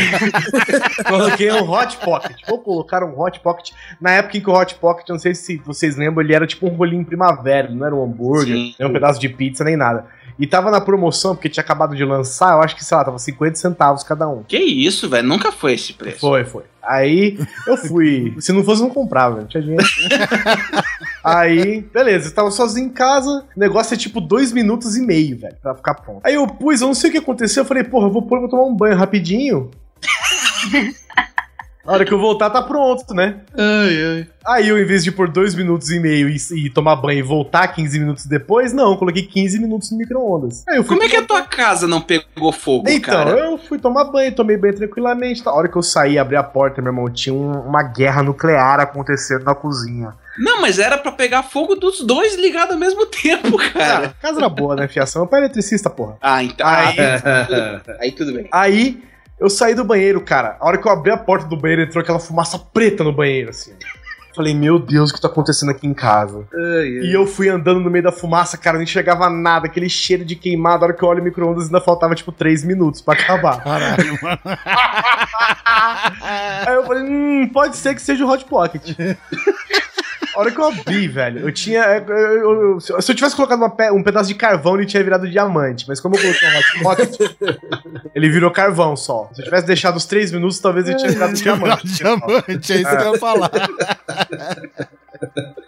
[laughs] coloquei um hot pocket. Vou colocar um hot pocket. Na época em que o hot pocket, não sei se vocês lembram, ele era tipo um rolinho primavera, não era um hambúrguer, Sim. nem um pedaço de pizza, nem nada. E tava na promoção, porque tinha acabado de lançar, eu acho que, sei lá, tava 50 centavos cada um. Que isso, velho? Nunca foi esse preço. Foi, foi. Aí eu fui. [laughs] Se não fosse, eu não comprava, não tinha dinheiro. [laughs] Aí, beleza, eu tava sozinho em casa. O negócio é tipo dois minutos e meio, velho, pra ficar pronto. Aí eu pus, eu não sei o que aconteceu. Eu falei, porra, eu vou pôr, vou tomar um banho rapidinho. [laughs] A hora que eu voltar, tá pronto, né? Ai, ai. Aí eu, em vez de pôr dois minutos e meio e, e tomar banho e voltar 15 minutos depois, não, eu coloquei 15 minutos no micro-ondas. Eu Como é que a tua casa não pegou fogo, então, cara? eu fui tomar banho, tomei banho tranquilamente. A hora que eu saí, abri a porta, meu irmão, tinha um- uma guerra nuclear acontecendo na cozinha. Não, mas era pra pegar fogo dos dois ligados ao mesmo [laughs] tempo, Cara, cara. a casa era boa, né, fiação? Meu pai é eletricista, porra. Ah, então. Aí- Aí, [laughs] aí tudo bem. Aí, eu saí do banheiro, cara. A hora que eu abri a porta do banheiro, entrou aquela fumaça preta no banheiro, assim. Falei, meu Deus, o que tá acontecendo aqui em casa? E eu fui andando no meio da fumaça, cara, não enxergava nada, aquele cheiro de queimado. A hora que eu olho o micro-ondas, ainda faltava, tipo, 3 minutos pra acabar. [laughs] Caralho, mano. Aí eu falei, hum, pode ser que seja o Hot Pocket. [laughs] A hora que eu abri, velho, eu tinha. eu- eu- eu- se eu tivesse colocado uma pe- um pedaço de carvão, ele tinha virado diamante. Mas como eu coloquei um Hot Pocket, [laughs] ele virou carvão só. Se eu tivesse deixado os três minutos, talvez ele tinha virado diamante. Diamante, é isso que eu ia falar. [laughs]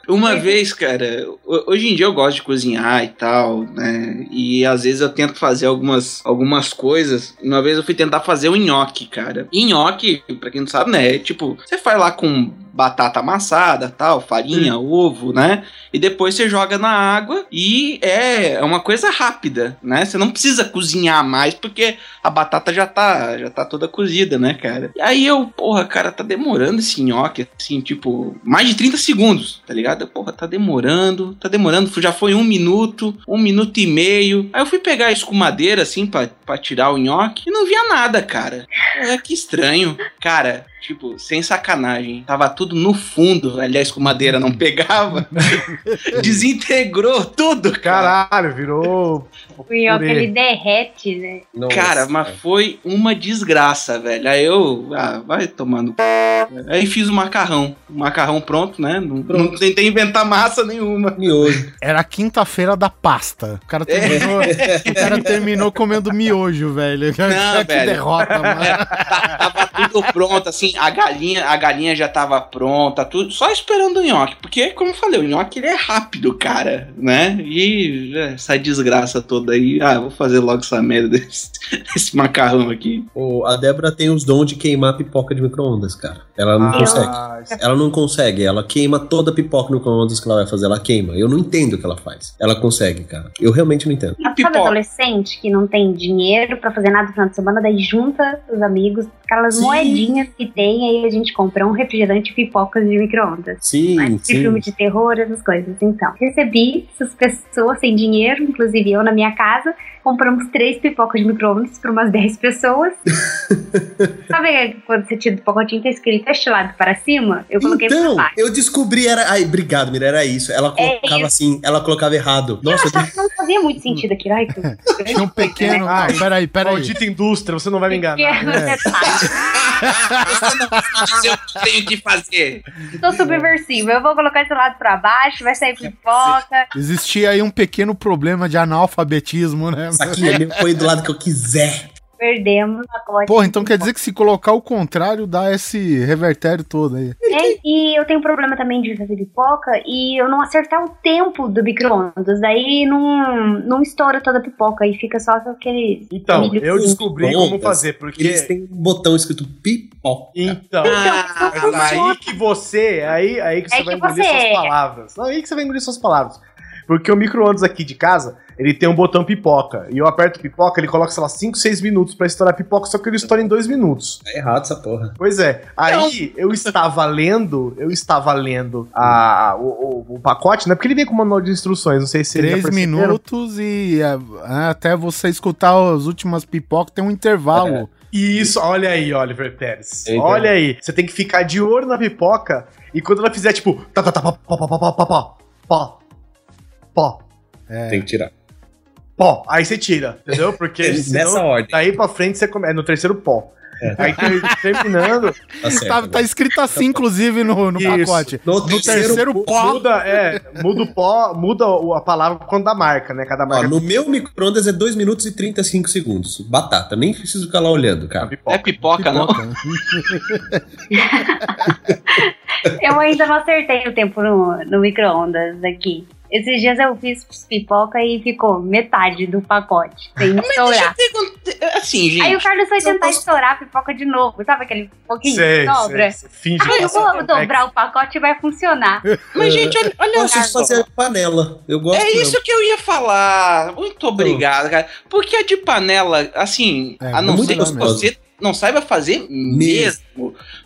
Uma vez, cara, ho- hoje em dia eu gosto de cozinhar e tal, né? E às vezes eu tento fazer algumas, algumas coisas. Uma vez eu fui tentar fazer o nhoque, cara. E nhoque, pra quem não sabe, né? É tipo, você faz lá com batata amassada, tal, farinha, ovo, né? E depois você joga na água e é uma coisa rápida, né? Você não precisa cozinhar mais porque a batata já tá, já tá toda cozida, né, cara? E aí eu, porra, cara, tá demorando esse nhoque, assim, tipo, mais de 30 segundos, tá ligado? Porra, tá demorando, tá demorando, já foi um minuto, um minuto e meio. Aí eu fui pegar a escumadeira, assim, pra, pra tirar o nhoque e não via nada, cara. É que estranho. Cara, tipo, sem sacanagem, tava tudo no fundo, velho, a escumadeira não pegava. [laughs] Desintegrou tudo, cara. Caralho, virou. Ó, que ele derrete, né? Nossa, Cara, mas foi uma desgraça, velho. Aí eu, ah, vai tomando. Aí fiz o macarrão. O macarrão pronto, né? Não, não tentei inventar massa nenhuma. Miojo. Era a quinta-feira da pasta. O cara terminou, o cara terminou comendo miojo, velho. que velho. derrota, mano. [laughs] Tava tudo pronto, assim. Assim, a galinha, a galinha já tava pronta, tudo, só esperando o nhoque. Porque, como eu falei, o nhoque ele é rápido, cara, né? E é, essa desgraça toda aí, ah, vou fazer logo essa merda desse, [laughs] desse macarrão aqui. O- a Débora tem os dons de queimar pipoca de micro-ondas, cara. Ela não Ah, consegue. isso- Ela não consegue, ela queima toda a pipoca no micro-ondas que ela vai fazer, ela queima. Eu não entendo o que ela faz. Ela consegue, cara. Eu realmente não entendo. A Sabe pipoca. adolescente que não tem dinheiro pra fazer nada no final de semana, daí junta os amigos, aquelas Sim. moedinhas que tem, aí a gente compra um refrigerante e pipocas de micro-ondas. Sim, Mas de sim. filme de terror, essas coisas. Então, recebi essas pessoas sem dinheiro, inclusive eu na minha casa. Compramos três pipocas de micro-ondas para umas [laughs] 10 pessoas. Sabe quando você tira do pacotinho tá escrito este lado para cima? Eu coloquei Então, pra baixo. eu descobri, era. Ai, obrigado, Mira, era isso. Ela É colocava isso. assim, ela colocava errado. Nossa, eu que não fazia muito sentido aquilo. Ai, que... [laughs] Tinha um pequeno. Ai, Não, peraí, peraí. Maldita indústria, você não vai me enganar. Pequeno detalhe. [laughs] Você não sabe o que eu tenho que fazer. Tô subversiva. Eu vou colocar esse lado pra baixo, vai sair pipoca. Existia aí um pequeno problema de analfabetismo, né? isso aqui meu, põe do lado que eu quiser. Perdemos pacote. Porra, então quer dizer que se colocar o contrário dá esse revertério todo aí. É, e eu tenho um problema também de fazer pipoca e eu não acertar o tempo do micro-ondas. Daí não, não estoura toda a pipoca e fica só aquele. Então, milho eu descobri como fazer, porque. Eles têm um botão escrito pipoca. Então. Ah, aí que você, aí, aí que você Aí vai que engolir você- suas palavras. Aí que você vai engolir suas palavras. Porque o micro-ondas aqui de casa, ele tem um botão pipoca. E eu aperto pipoca, ele coloca, sei lá, 5, 6 minutos pra estourar a pipoca, só que ele estoura em 2 minutos. Tá errado essa porra. Pois é. Aí eu estava lendo, eu estava lendo a, o, o- o pacote, né? Porque ele vem com manual de instruções, não sei se Três minutos e é, até você escutar as últimas pipocas tem um intervalo. Isso, olha aí, Oliver Pérez. Eita. Olha aí. Você tem que ficar de olho na pipoca e quando ela fizer, tipo, tá, tá, tá, pó, pó, pó, pó, pó, pó, pó, pó, Tem que tirar. pó. Aí você tira, entendeu? Porque [laughs] Nessa senão, ordem. daí pra frente você começa. É no terceiro pó. É. Aí ter- terminando, [laughs] Tá certo. Tá, tá escrito assim, inclusive, no, no Isso. pacote. No No terceiro pó. muda, é, muda o pó, muda a palavra quando dá marca, né? Cada Ó, marca no meu micro-ondas é 2 minutos e 35 segundos. Batata, nem preciso ficar lá olhando, cara. É pipoca, não? [laughs] Eu ainda não acertei o tempo no, no micro-ondas aqui. Esses dias eu fiz pipoca e ficou metade do pacote, sem estourar. Assim, gente. Aí o Carlos foi tentar estourar a pipoca de novo, sabe aquele pouquinho Sei, que sobra? sei, sei. Aí eu tá vou sabendo. dobrar o pacote e vai funcionar. [laughs] Mas, gente, olha, olha Eu gosto de só. fazer panela. Eu gosto É mesmo. isso que eu ia falar. Muito obrigado, cara. Porque a de panela, assim, É, a não é ser que você não saiba fazer mesmo.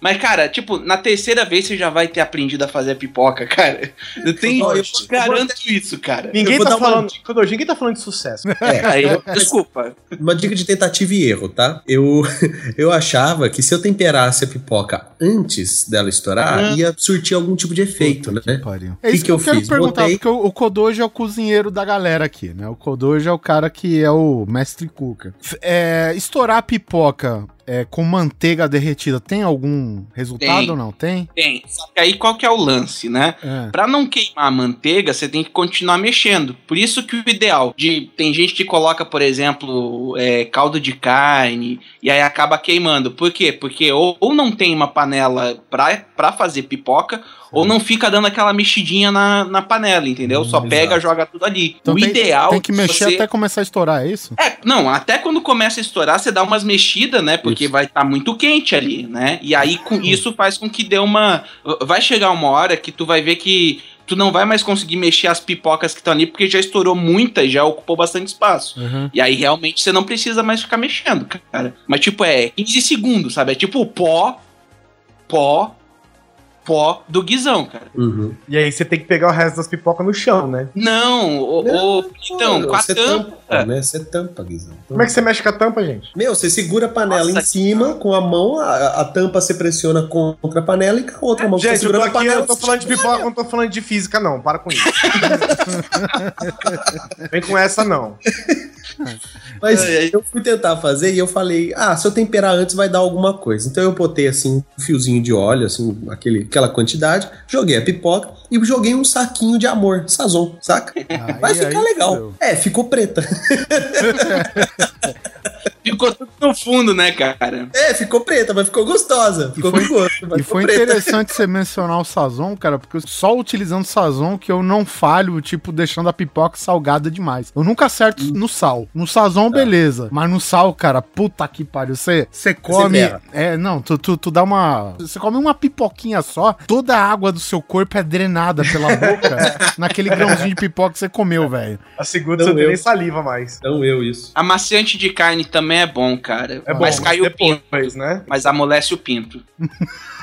Mas, cara, tipo, na terceira vez você já vai ter aprendido a fazer a pipoca, [laughs] cara. Eu tenho. Eu- garanto isso, cara. Ninguém vou tá uma falando. Ninguém tá falando de sucesso. É, Aí, eu- desculpa. Uma dica de tentativa e erro, tá? Eu, [laughs] eu achava que se eu temperasse a pipoca antes dela estourar, Ah. ia surtir algum tipo de efeito, Puta né? que É isso que que, eu, eu quero fiz? perguntar, Botei- porque o, o Kodoji é o cozinheiro da galera aqui, né? O Kodoji é o cara que é o mestre cooker. F- É, estourar a pipoca é, com manteiga derretida tem algum resultado Tem. ou não? Tem? Tem. Só que aí qual que é o lance, né? É. Pra não queimar a manteiga, você tem que continuar mexendo. Por isso que o ideal de tem gente que coloca, por exemplo, é, caldo de carne e aí acaba queimando. Por quê? Porque ou, ou não tem uma panela pra, pra fazer pipoca, ou não fica dando aquela mexidinha na, na panela, entendeu? Só Hum, pega, exato. joga tudo ali. Então o tem, ideal tem que mexer você- até começar a estourar, é isso? é, não, até quando começa a estourar, você dá umas mexidas, né? Porque Isso. vai estar muito quente ali, né? E aí com isso faz com que dê uma. Vai chegar uma hora que tu vai ver que tu não vai mais conseguir mexer as pipocas que estão ali, porque já estourou muita e já ocupou bastante espaço. Uhum. E aí realmente você não precisa mais ficar mexendo, cara. Mas tipo, é 15 segundos, sabe? É tipo pó, pó, pó do guizão, cara. Uhum. E aí você tem que pegar o resto das pipocas no chão, né? Não, o, o- então, com a você tampa. tampa, né? Você tampa, Guizão. Como é que você mexe com a tampa, gente? Meu, você segura a panela Nossa, em cima, com a mão, a, a tampa você pressiona contra a panela e com a outra mão você Gente, tô segura a aqui, panela. eu tô falando de pipoca, não tô falando de física, não. Para com isso. [laughs] Vem com essa, não. Mas eu fui tentar fazer e eu falei, ah, se eu temperar antes vai dar alguma coisa. Então eu botei assim um fiozinho de óleo, assim, aquele, aquela quantidade, joguei a pipoca e joguei um saquinho de amor, sazon, saca? Aí- Vai ficar legal. É, ficou preta. [laughs] Ficou tudo no fundo, né, cara? É, ficou preta, mas ficou gostosa. Ficou foi- com gosto. E foi preta. interessante você mencionar o Sazon, cara, porque só utilizando Sazon que eu não falho, tipo, deixando a pipoca salgada demais. Eu nunca acerto no sal. No Sazon, beleza. Mas no sal, cara, puta que pariu. Você, você come. erra. É, não, tu, tu, tu dá uma. Você come uma pipoquinha só, toda a água do seu corpo é drenada pela [laughs] boca naquele grãozinho de pipoca que você comeu, velho. A segunda Não, você nem saliva mais. Então eu isso. Amaciante de carne também é bom, cara. É bom, mas cai o pinto. depois, né? Mas amolece o pinto. [laughs]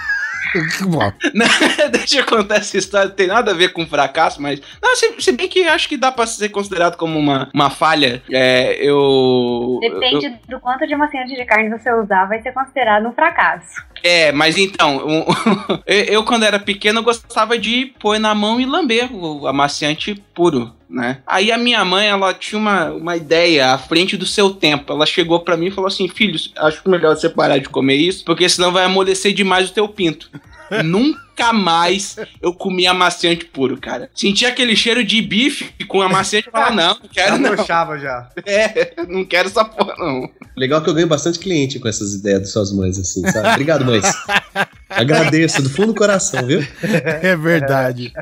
Não, [laughs] Deixa eu contar essa história, não tem nada a ver com fracasso, mas. Não, se, se bem que acho que dá pra ser considerado como uma, uma falha. É, eu. Depende do quanto de amaciante de carne você usar, vai ser considerado um fracasso. É, mas então, [laughs] eu, eu, quando era pequeno eu gostava de pôr na mão e lamber o amaciante puro, né? Aí a minha mãe, ela tinha uma, uma ideia à frente do seu tempo. Ela chegou pra mim e falou assim: Filho, acho melhor você parar de comer isso, porque senão vai amolecer demais o teu pinto. [laughs] Nunca mais eu comi amaciante puro, cara. Senti aquele cheiro de bife com amaciante e falava, não, não Já quero não. broxava já. É, não quero essa porra, não. Legal que eu ganho bastante cliente com essas ideias das suas mães, assim, sabe? Obrigado, mães. [laughs] Agradeço do fundo do coração, viu? é verdade.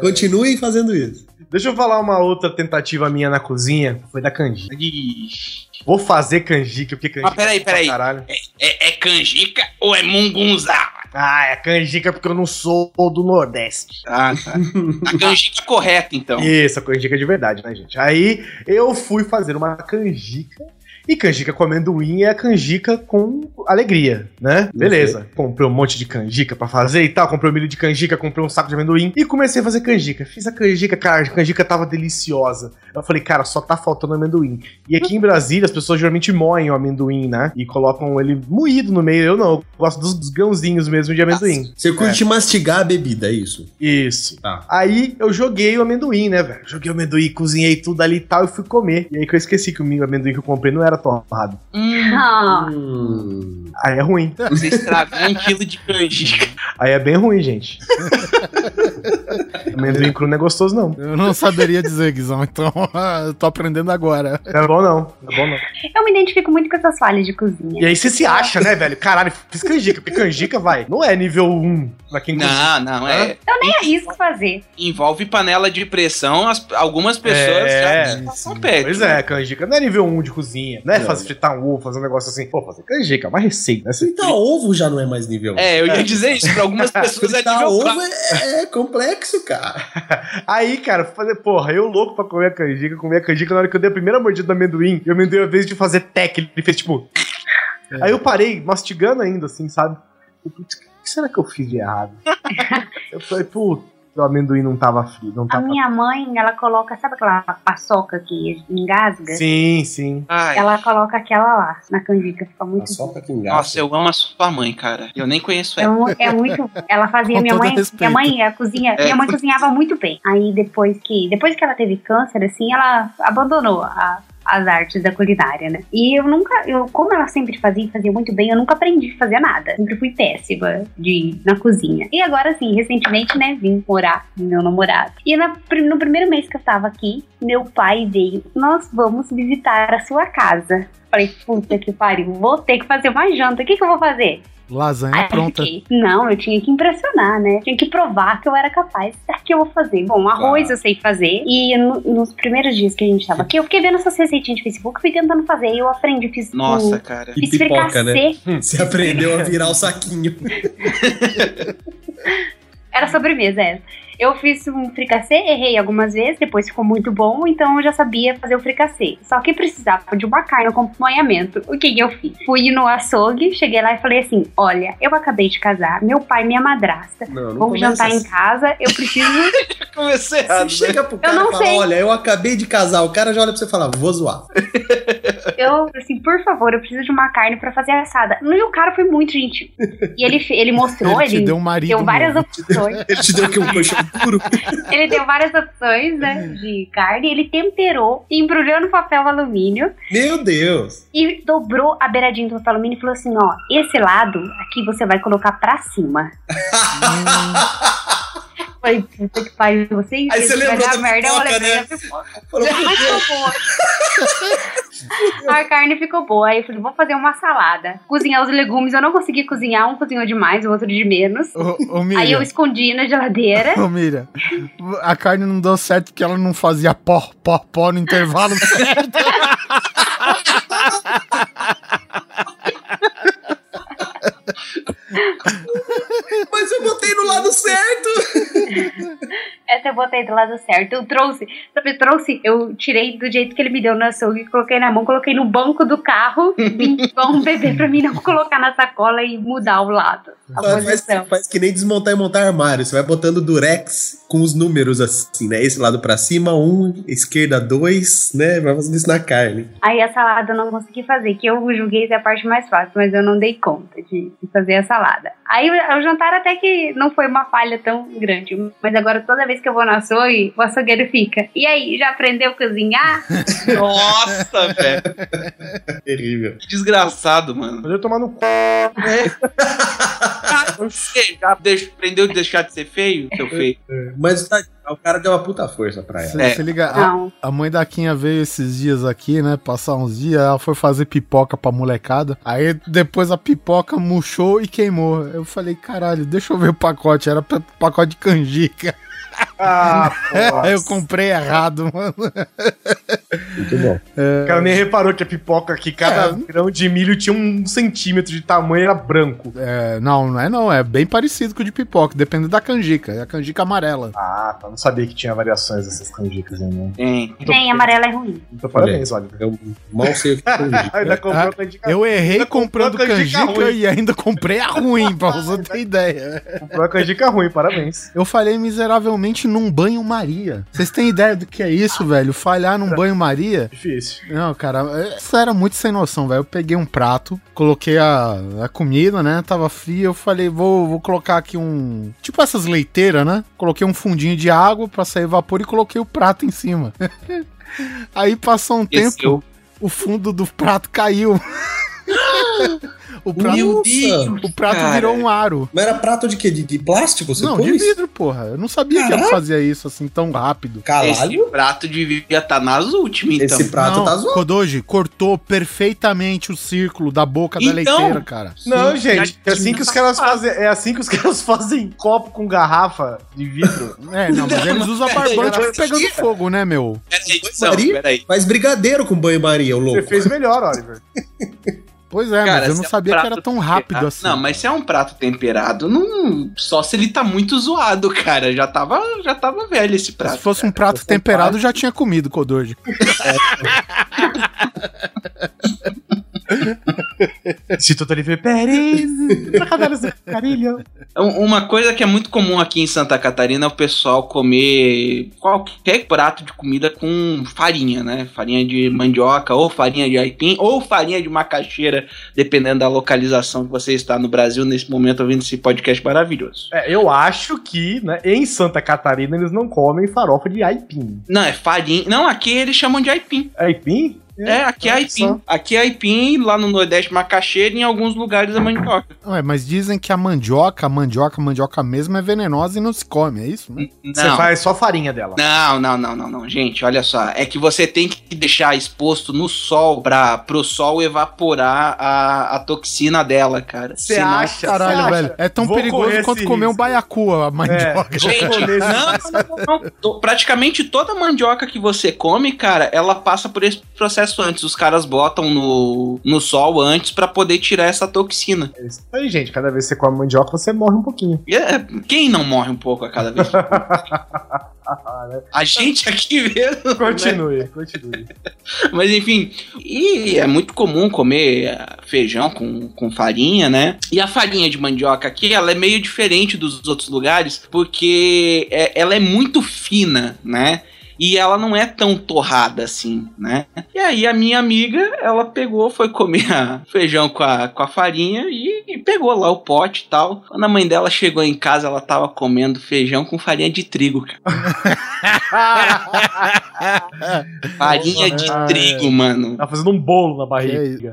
Continuem fazendo isso. Deixa eu falar uma outra tentativa minha na cozinha. Foi da canjica. Vou fazer canjica, porque canjica. Ah, peraí, pra peraí. Caralho. É, é canjica ou é mungunzá? Ah, é canjica porque eu não sou do Nordeste. Ah, tá. [laughs] A canjica correta, então. Isso, a canjica de verdade, né, gente? Aí eu fui fazer uma canjica. E canjica com amendoim é a canjica com alegria, né? Beleza. Comprei um monte de canjica pra fazer e tal. Comprei um milho de canjica, comprei um saco de amendoim e comecei a fazer canjica. Fiz a canjica, cara, a canjica tava deliciosa. Eu falei, cara, só tá faltando amendoim. E aqui em [laughs] Brasília as pessoas geralmente moem o amendoim, né? E colocam ele moído no meio. Eu não, eu gosto dos, dos grãozinhos mesmo de amendoim. Você curte mastigar a bebida, é isso? Isso. Tá. Aí eu joguei o amendoim, né, velho? Joguei o amendoim, cozinhei tudo ali e tal e fui comer. E aí que eu esqueci que o amendoim que eu comprei não era torrado. Hum, Ah, Hum. Aí é ruim. você estragou um quilo de canjica. Aí é bem ruim, gente. amendoim cru não é gostoso, não. Eu não saberia dizer, Guizão, então [laughs] eu tô aprendendo agora. Não é bom, não. Não é bom, não. eu me identifico muito com essas falhas de cozinha. E aí você se acha, né, velho? Caralho, fiz canjica. Porque canjica, vai, não é nível 1 pra quem cozinha. Não, não, é. Eu nem arrisco fazer. Envolve panela de pressão, as- algumas pessoas É. já passam perto. Pois é, canjica não é nível 1 de cozinha. Não é fazer fritar um ovo, fazer um negócio assim. Pô, fazer canjica, é Você Fritar ovo já não é mais nível. É, eu ia dizer isso, pra algumas [laughs] pessoas é Fritar nível ovo 4. é, é complexo, cara. [laughs] Aí, cara, fazer, porra, eu louco pra comer a canjica, comer a canjica, na hora que eu dei a primeira mordida do amendoim, e o amendoim, ao invés de fazer tec, ele fez tipo. Aí eu parei, mastigando ainda, assim, sabe? Eu, Putz, o que será que eu fiz de errado? [laughs] eu falei, putz, o amendoim não tava frio, não A tava. minha mãe, ela coloca, sabe aquela paçoca que engasga? Sim, sim. Ai, Ela coloca aquela lá na canjica, fica muito. Paçoca que engata. nossa, eu amo a sua mãe, cara. Eu nem conheço ela. mu- é muito. Ela fazia minha mãe. Minha mãe a cozinha. É. Minha mãe cozinhava muito bem. Aí depois que depois que ela teve câncer, assim, ela abandonou a- as artes da culinária, né? E eu nunca, eu como ela sempre fazia, e fazia muito bem, eu nunca aprendi a fazer nada. Sempre fui péssima de na cozinha. E agora, assim, recentemente, né, vim morar com meu namorado. E na no primeiro mês que eu tava aqui, meu pai veio. Nós vamos visitar a sua casa. Falei, puta que pariu, vou ter que fazer uma janta. O que, que eu vou fazer? Lasanha Aí eu pronta. fiquei, não, eu tinha que impressionar, né? Tinha que provar que eu era capaz. O que eu vou fazer? Bom, arroz eu sei fazer. E no- nos primeiros dias que a gente tava aqui, eu fiquei vendo essas receitinhas de Facebook, fui tentando fazer. E eu aprendi, fiz. Nossa, um- cara. E Fiz pipoca, fricassê. né? Você aprendeu a virar o saquinho. [laughs] Era sobremesa essa. Eu fiz um fricassê, errei algumas vezes, depois ficou muito bom, então eu já sabia fazer o fricassê. Só que precisava de uma carne com acompanhamento. O que, que eu fiz? Fui no açougue, cheguei lá e falei assim: Olha, eu acabei de casar, meu pai e minha madrasta. Não, não Vamos jantar em assim. casa, eu preciso. [laughs] Comecei Você errado, né? chega pro cara não e fala, sei. olha, eu acabei de casar. O cara já olha pra você e fala, vou zoar. Eu, assim, por favor, eu preciso de uma carne pra fazer assada. E o cara foi muito gentil. E ele, ele mostrou, Ele ele, deu um marido deu várias opções. Ele te deu aqui um colchão puro. [laughs] Ele deu várias opções, né, de carne. Ele temperou, embrulhou no papel alumínio Meu Deus. e dobrou a beiradinha do papel alumínio e falou assim: ó, esse lado aqui você vai colocar pra cima. [laughs] falei, puta que pariu, vocês Aí você vai lembrou dar da merda, eu pipoca, lembrei né? da pipoca. [laughs] Mas ficou boa. [laughs] A carne ficou boa. Aí eu falei, vou fazer uma salada. Cozinhar os legumes, eu não consegui cozinhar. Um cozinhou demais, o outro de menos. Ô, ô Aí eu escondi na geladeira. [laughs] ô Miriam, a carne não deu certo porque ela não fazia pó, pó, pó no intervalo certo. Mas eu botei no lado certo. Essa eu botei do lado certo. Eu trouxe, sabe, trouxe, eu tirei do jeito que ele me deu no açougue, coloquei na mão, coloquei no banco do carro, vim um bebê pra mim não colocar na sacola e mudar o lado. Faz, faz que nem desmontar e montar armário. Você vai botando durex com os números assim, né? Esse lado pra cima, um, esquerda, dois, né? Vai fazendo isso na carne. Aí a salada eu não consegui fazer, que eu julguei ser a parte mais fácil, mas eu não dei conta de, fazer a salada. Aí o, jantar até que não foi uma falha tão grande, mas agora toda vez que eu vou no açougue, o açougueiro fica. E aí, já aprendeu a cozinhar? [laughs] Nossa, velho. Terrível. Desgraçado, mano. Podia tomar no cu. Você [laughs] já deixa- aprendeu de deixar de ser feio, seu feio? Mas tá, o cara deu uma puta força pra ela. Você É. se liga, a, a mãe da Quinha veio esses dias aqui, né? Passar uns dias, ela foi fazer pipoca pra molecada. Aí depois a pipoca murchou e queimou. Eu falei, caralho, deixa eu ver o pacote. Era pa- pacote de canjica. Ah, pô. [laughs] eu comprei errado, mano. Muito bom. O cara nem reparou que a pipoca aqui, cada É. grão de milho tinha um centímetro de tamanho, era branco. É, não, não é não. É bem parecido com o de pipoca, depende da canjica. É a canjica amarela. Ah, tá. Não sabia que tinha variações dessas canjicas aí, né? Tem. Nem amarelo é ruim. Então, parabéns, Oliver. Eu mal sei o que é [laughs] Ainda comprou Ah, canjica, Eu errei Ainda comprando canjica canjica e ainda comprei a ruim, pra você ter [laughs] ideia. comprou a canjica ruim, parabéns. Eu falhei miseravelmente num banho-maria. Vocês têm ideia do que é isso, velho? Falhar num banho-maria? Difícil. Não, cara, isso era muito sem noção, velho. Eu peguei um prato, coloquei a, a comida, né? Tava fria, eu falei, vou, vou colocar aqui um. Tipo essas leiteiras, né? Coloquei um fundinho de água pra sair vapor e coloquei o prato em cima. [laughs] Aí passou um tempo, Esqueceu. o fundo do prato caiu. O prato, Meu Deus! o prato cara. virou um aro. Mas era prato de quê? De, de plástico? Você Não, pôs? de vidro, porra. Eu não sabia que Caralho. ela fazia isso assim tão rápido. Esse Caralho. prato devia estar nas últimas, então. Esse prato não, tá zoado. Kodoji cortou perfeitamente o círculo da boca da Então, leiteira, cara. Não, já gente, é assim que os caras fazem. É assim que os [laughs] caras fazem copo com garrafa de vidro. É, não, mas eles usam barbante pegando fogo, né, meu? Peraí, peraí. Faz brigadeiro com banho-maria, o Você louco. fez melhor, Oliver. [laughs] Pois é, Cara, mas eu não é um sabia que era tão rápido temperado- assim. Não, mas se é um prato temperado, não. Só se ele tá muito zoado, cara. Já tava, já tava velho esse prato. Se fosse um prato Se for temperado, prato- já tinha comido, Kodoji. [laughs] [laughs] [laughs] Instituto Oliver Pérez. Carilho. Um- Uma coisa que é muito comum aqui em Santa Catarina é o pessoal comer qualquer prato de comida com farinha, né? Farinha de mandioca, ou farinha de aipim, ou farinha de macaxeira, dependendo da localização que você está no Brasil nesse momento ouvindo esse podcast maravilhoso. É, eu acho que, né, em Santa Catarina eles não comem farofa de aipim. Não, é farinha. Não, aqui eles chamam de aipim. Aipim? É, aqui é aipim. só. Aqui é aipim, lá no Nordeste macaxeira e em alguns lugares é mandioca. Ué, mas dizem que a mandioca, a mandioca, a mandioca mesmo é venenosa e não se come, é isso, né? Você faz só farinha dela. Não, não, não, não, não, gente, olha só. É que você tem que deixar exposto no sol para pro sol evaporar a, a toxina dela, cara. Você Senão- acha? Caralho, acha? velho. É tão Vou perigoso quanto comer um risco. baiacu, a mandioca. É, Gente, não, não, não, não. Praticamente toda mandioca que você come, cara, ela passa por esse processo antes. Os caras botam no, no sol antes pra poder tirar essa toxina. É isso aí, gente. Cada vez que você come mandioca, você morre um pouquinho. É- quem não morre um pouco a cada vez? [laughs] a gente aqui mesmo. né? Continue, continue. [laughs] Mas enfim, e é muito comum comer feijão com, com farinha, né? E a farinha de mandioca aqui, ela é meio diferente dos outros lugares, porque é- ela é muito fina, né? E ela não é tão torrada assim, né? E aí a minha amiga, ela pegou, foi comer a [laughs] feijão com a, com a farinha e, e pegou lá o pote e tal. Quando a mãe dela chegou em casa, ela tava comendo feijão com farinha de trigo, cara. [laughs] Farinha de Ah, trigo, mano. Tá fazendo um bolo na barriga.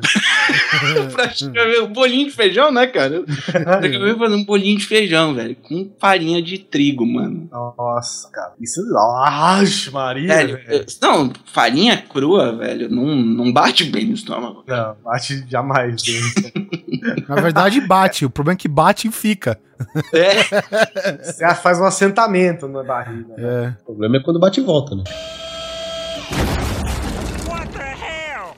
[laughs] pra um bolinho de feijão, né, cara? Pra [laughs] comer fazer um bolinho de feijão, velho. Com farinha de trigo, mano. Nossa, cara. Isso. Nossa, Maria. Velho, velho. eu- não, farinha crua, velho, não, não bate bem no estômago. Não, bate jamais. [laughs] Na verdade, bate. O problema é que bate e fica. É, Você faz um assentamento na barriga. né? É. O problema é quando bate e volta, né? What the hell?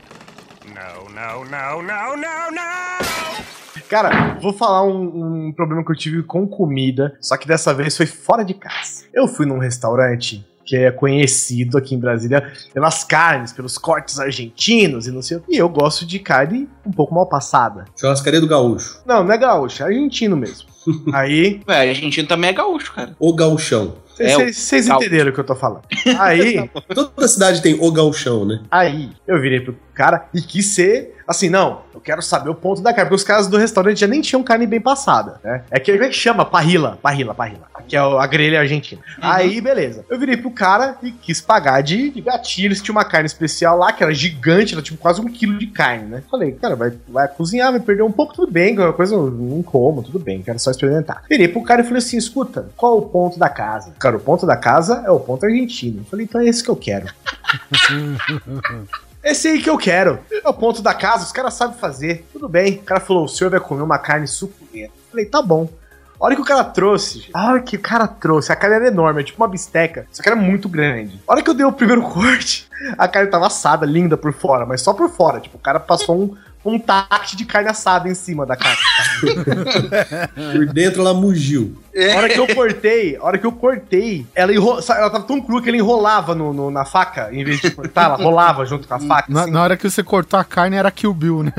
No, no, no, no, no! Cara, vou falar um, um problema que eu tive com comida, só que dessa vez foi fora de casa. Eu fui num restaurante que é conhecido aqui em Brasília pelas carnes, pelos cortes argentinos e não sei o que. E eu gosto de carne um pouco mal passada. Churrascaria do Gaúcho. Não, não é gaúcho, é argentino mesmo. [laughs] Aí, velho, a gente também é gaúcho, cara. O Gauchão. É, vocês gaúcho. entenderam o que eu tô falando. [laughs] Aí, Toda cidade tem o Gauchão, né? Aí, eu virei pro cara e quis ser assim, não, eu quero saber o ponto da carne, porque os caras do restaurante já nem tinham carne bem passada, né? É que, como é que chama? Parrila, parrila, parrila. Que é a grelha argentina. Aí, beleza. Eu virei pro cara e quis pagar de, de gatilho. Eles tinham uma carne especial lá, que era gigante, era tipo quase um quilo de carne, né? Falei, cara, vai, vai cozinhar, vai perder um pouco, tudo bem, qualquer coisa eu não como, tudo bem, quero só experimentar. Virei pro cara e falei assim, escuta, qual é o ponto da casa? Cara, o ponto da casa é o ponto argentino. Eu falei, então é esse que eu quero. [laughs] Esse aí que eu quero. É o ponto da casa, os caras sabem fazer. Tudo bem. O cara falou: o senhor vai comer uma carne suculenta. Eu falei, tá bom. A hora que o cara trouxe, gente, a hora que o cara trouxe, a carne era enorme, é tipo uma bisteca, só que era muito grande. A hora que eu dei o primeiro [laughs] corte, a carne tava assada, linda por fora, mas só por fora. Tipo, o cara passou um, um tact de carne assada em cima da carne. [laughs] Por dentro ela mugiu. A hora que eu cortei, a hora que eu cortei, ela, enro... ela tava tão crua que ela enrolava no, no- na faca, em vez de cortar, ela rolava junto com a faca. Na, assim. na hora que você cortou a carne era Kill Bill, né?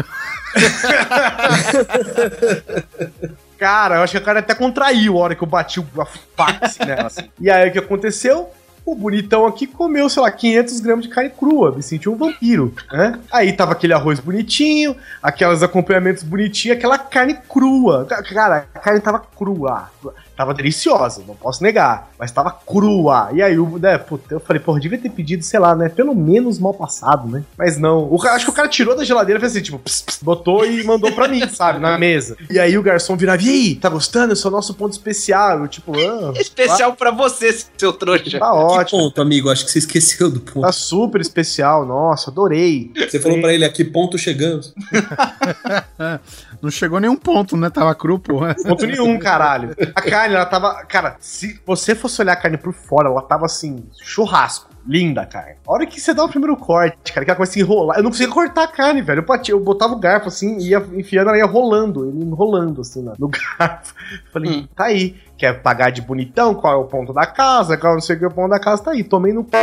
[laughs] Cara, eu acho que a cara até contraiu a hora que eu bati o- a faca assim, nela. assim. E aí o que aconteceu? O bonitão aqui comeu, sei lá, 500 gramas de carne crua, me senti um vampiro, né? Aí tava aquele arroz bonitinho, aqueles acompanhamentos bonitinhos, aquela carne crua. Ca- Cara, a carne tava crua. Tava deliciosa, não posso negar, mas tava crua. E aí, o- né, puta, eu falei, porra, devia ter pedido, sei lá, né, pelo menos mal passado, né? Mas não. O cara- acho que o cara tirou da geladeira e fez assim, tipo, ps, ps, botou e mandou pra mim, [laughs] sabe, na mesa. E aí o garçom virava, e aí, tá gostando? Esse é o nosso ponto especial. Eu, tipo, ah, [laughs] Especial pra você, seu trouxa. tá Que ótimo. ponto, amigo? Acho que você esqueceu do ponto. Tá super especial, nossa, adorei. Você falou pra ele a que ponto chegamos. [laughs] Não chegou nenhum ponto, né? Tava cru, pô. Ponto nenhum, caralho. A carne, ela tava. Cara, se você fosse olhar a carne por fora, ela tava assim, churrasco. Linda a carne. A hora que você dá o primeiro corte, cara, que ela começa a enrolar. Eu não conseguia cortar a carne, velho. Eu, batia, eu botava o garfo assim, ia enfiando, ela ia rolando, enrolando assim no, [laughs] garfo. Falei, Hum. tá aí. Quer pagar de bonitão? Qual é o ponto da casa? Qual não sei o que é o ponto da casa? Tá aí. Tomei no p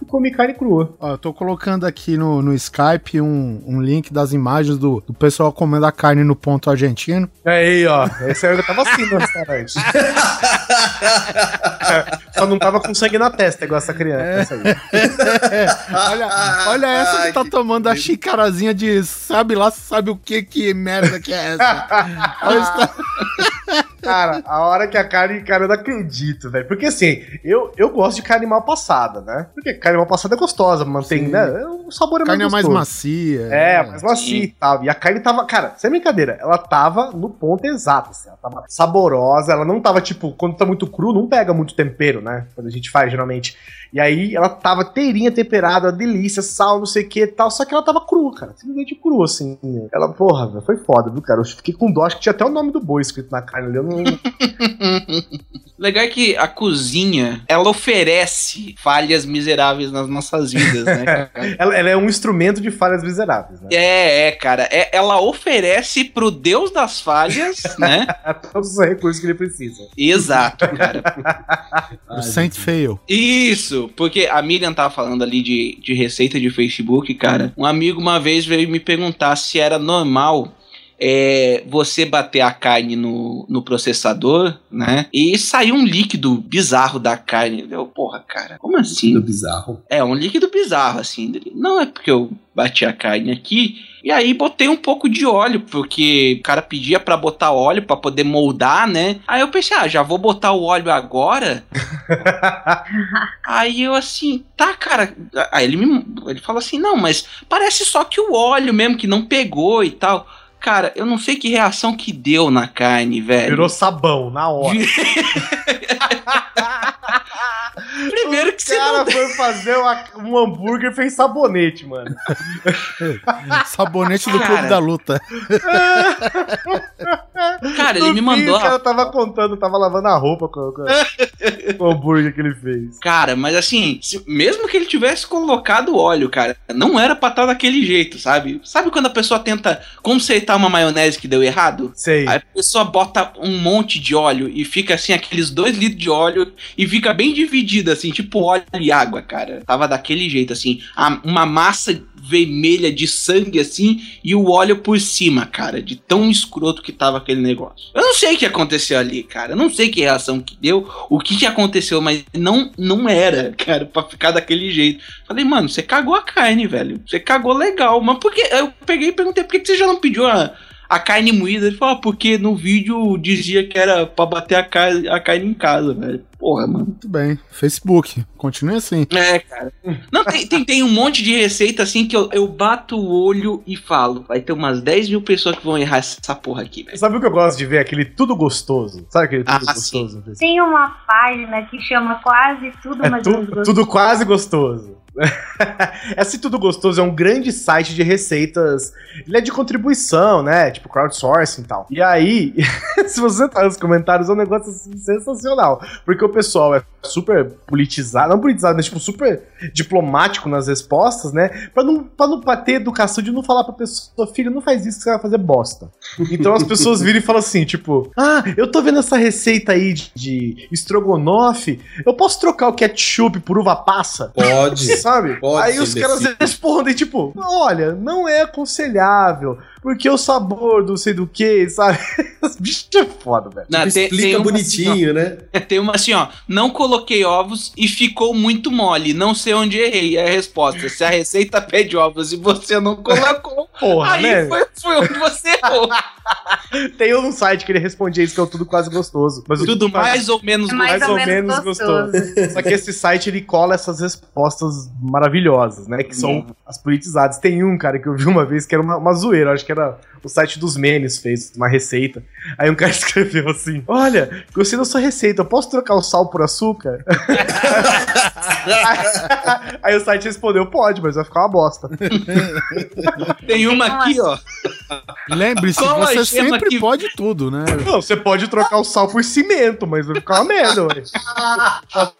e comi carne crua. Ó, eu tô colocando aqui no, no Skype um, um link das imagens do, do pessoal comendo a carne no ponto argentino. Aí, ó. Esse aí eu tava assim no restaurante. [laughs] Só não tava com sangue na testa, igual essa criança. essa aí. [laughs] olha, olha essa que Ai, tá que tomando a xicarazinha de sabe lá, sabe o que que merda que é essa. [laughs] Olha isso tá- [laughs] Cara, a hora que a carne, cara, eu não acredito, velho. Porque assim, eu, eu gosto de carne mal passada, né? Porque carne mal passada é gostosa, mantém, Sim. né? O sabor é carne é mais mais gostoso. macia. É, mais macia e tal. E a carne tava, cara, sem brincadeira, ela tava no ponto exato, assim, ela tava saborosa, ela não tava, tipo, quando tá muito cru, não pega muito tempero, né? Quando a gente faz, geralmente. E aí, ela tava inteirinha temperada, delícia, sal, não sei o que e tal, só que ela tava crua, cara, simplesmente crua, assim. Ela, porra, foi foda, viu, cara? Eu fiquei com dó, acho que tinha até o nome do boi escrito na carne ali, eu não... Legal é que a cozinha, ela oferece falhas miseráveis nas nossas vidas, né? [laughs] ela, ela é um instrumento de falhas miseráveis, né? É, é, cara. É- ela oferece pro deus das falhas, [laughs] né? Todos os recursos que ele precisa. Exato, [laughs] cara. O Saint Fail. Isso, porque a Miriam tava falando ali de, de receita de Facebook, cara. Um amigo uma vez veio me perguntar se era normal é você bater a carne no, no processador, né? E sair um líquido bizarro da carne. Eu, porra, cara, como assim? bizarro. É, um líquido bizarro, assim. Ele, Não é porque eu bati a carne aqui. E aí botei um pouco de óleo, porque o cara pedia pra botar óleo pra poder moldar, né? Aí eu pensei, ah, já vou botar o óleo agora? [laughs] aí eu assim, tá, cara. Aí ele me ele falou assim: "Não, mas parece só que o óleo mesmo que não pegou e tal". Cara, eu não sei que reação que deu na carne, velho. Virou sabão, na hora. [laughs] Primeiro que o você cara não foi fazer uma- um hambúrguer e fez sabonete, mano. [laughs] Sabonete do Cara. Clube da Luta. [laughs] Cara, ele No me mandou O cara tava contando, tava lavando a roupa com, com- com o hambúrguer que ele fez. Cara, mas assim, se- mesmo que ele tivesse colocado óleo, cara, não era pra estar daquele jeito, sabe? Sabe quando a pessoa tenta consertar uma maionese que deu errado? Sei. Aí a pessoa bota um monte de óleo e fica assim, aqueles dois litros de óleo e fica bem dividida, assim, tipo óleo e água, cara. Tava daquele jeito, assim, uma massa vermelha de sangue, assim, e o óleo por cima, cara, de tão escroto que tava aquele negócio. Eu não sei o que aconteceu ali, cara. Eu não sei que reação que deu, o que que aconteceu, mas não, não era, cara, pra ficar daquele jeito. Falei, mano, você cagou a carne, velho. Você cagou legal, mas por que? Eu peguei e perguntei, por que você já não pediu a, a carne moída? Ele falou, ah, porque no vídeo dizia que era pra bater a carne, a carne em casa, velho. Porra, mano. Muito bem. Facebook. Continue assim. É, cara. Não, tem, tem, tem um monte de receita assim que eu, eu bato o olho e falo. Vai ter umas 10 mil pessoas que vão errar essa porra aqui, velho. Sabe o que eu gosto de ver? Aquele tudo gostoso. Sabe aquele tudo Ah, gostoso? Tem uma página que chama quase tudo É mais tu- gostoso. tudo quase gostoso. [laughs] Esse Tudo Gostoso é um grande site de receitas. Ele é de contribuição, né? Tipo crowdsourcing e tal. E aí, [laughs] se você entrar nos comentários, é um negócio assim, sensacional. Porque o pessoal é super politizado, não politizado, mas tipo super diplomático nas respostas, né? Pra não, pra não pra ter educação de não falar pra pessoa, filho, não faz isso que você vai fazer bosta. Então as pessoas viram e falam assim, tipo, ah, eu tô vendo essa receita aí de, de estrogonofe, eu posso trocar o ketchup por uva passa? Pode. Sabe? Pode Aí os caras imbecil. respondem, tipo, olha, não é aconselhável, porque o sabor do sei do que, sabe? [laughs] Os bichos é foda, velho. Não, tem, Explica tem uma bonitinho, né? assim, ó, tem uma assim, ó. Não coloquei ovos e ficou muito mole. Não sei onde errei. É a resposta. Se a receita [laughs] pede ovos e você não colocou, Porra, aí né? foi, foi onde você errou. [laughs] [laughs] Tem um site que ele respondia isso, que é o Tudo Quase Gostoso. Mas o Tudo mais ou menos É mais, mais ou, ou menos, menos gostoso. Só que esse site ele cola essas respostas maravilhosas, né? Que são as politizadas. Tem um, cara, que eu vi uma vez que era uma, uma zoeira, acho que era o site dos memes, fez uma receita. Aí um cara [laughs] escreveu assim: Olha, gostei da sua receita, eu posso trocar o sal por açúcar? [laughs] Aí o site respondeu: Pode, mas vai ficar uma bosta. [laughs] Tem uma aqui, ó. Lembre-se, você sempre que- pode tudo, né? Não, você pode trocar o sal por cimento, mas vai ficar uma merda, ué.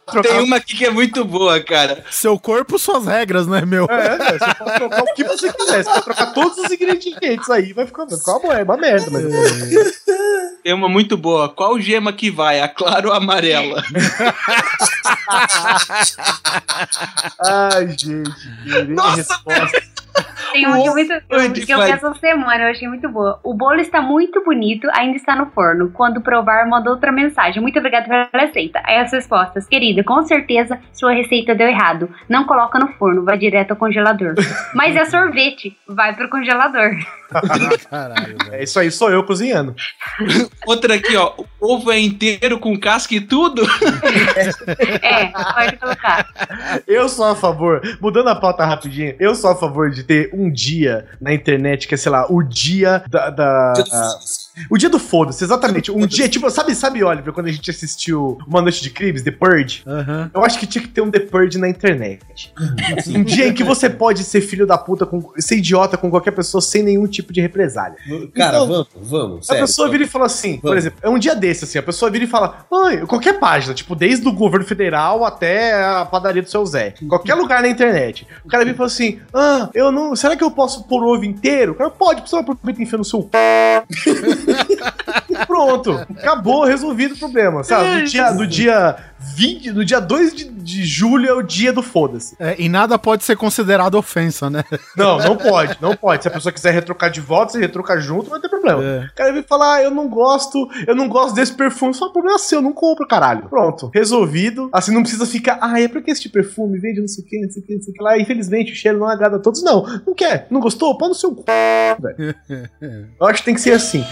Trocar Tem uma aqui que é muito boa, cara. Seu corpo, suas regras, né, meu? É, né? você pode trocar o que você quiser. Você pode trocar todos os ingredientes aí, vai vai ficar uma, uma merda. Mas... [laughs] Tem uma muito boa. Qual gema que vai? A clara ou a amarela? [laughs] Ai, gente. Nossa, resposta. Tem uma que eu, muito, que eu vi essa semana, eu achei muito boa. O bolo está muito bonito, ainda está no forno. Quando provar, manda outra mensagem. Muito obrigada pela receita. Aí as respostas. Querida, com certeza sua receita deu errado. Não coloca no forno, vai direto ao congelador. [laughs] Mas é sorvete, vai pro congelador. [laughs] Caralho, velho. É isso aí, sou eu cozinhando. [laughs] Outra aqui, ó. O ovo é inteiro com casca e tudo? É, pode colocar. Eu sou a favor, mudando a pauta rapidinho, eu sou a favor de ter um dia na internet que é, sei lá, o dia da. da- Dia do. O dia do foda-se, exatamente. Um [laughs] dia, tipo, sabe, sabe, Oliver, quando a gente assistiu Uma Noite de Crimes, The Purge? Aham. Eu acho que tinha que ter um The Purge na internet. um dia em que você pode ser filho da puta, com, ser idiota com qualquer pessoa sem nenhum tipo de represália. Cara, Então, vamos, vamos. A sério. pessoa vira e fala assim, por Vamos. exemplo, é um dia desse, assim, a pessoa vira e fala, ai, qualquer página, tipo, desde o governo federal até a padaria do seu Zé. Qualquer lugar na internet. O cara vira e fala assim, ah, eu não. Será que eu posso pôr o ovo inteiro? O cara pode, você aproveita e enfia no seu. c****. [laughs] [laughs] Pronto, acabou, resolvido o problema, sabe? No dia, no dia 20, no dia 2 de, de julho é o dia do foda-se. É, e nada pode ser considerado ofensa, né? Não, não pode, não pode. Se a pessoa quiser retrocar de volta, você retrocar junto, não vai ter problema. É. O cara vem falar, ah, eu não gosto, eu não gosto desse perfume. Só problema seu, eu não compro, caralho. Pronto, resolvido. Assim, não precisa ficar, ah, é porque esse perfume vende não sei o que, não sei o que, não sei o que lá. Infelizmente, o cheiro não agrada a todos. Não, não quer, não gostou? Pau no seu cu, velho. [laughs] Eu acho que tem que ser assim.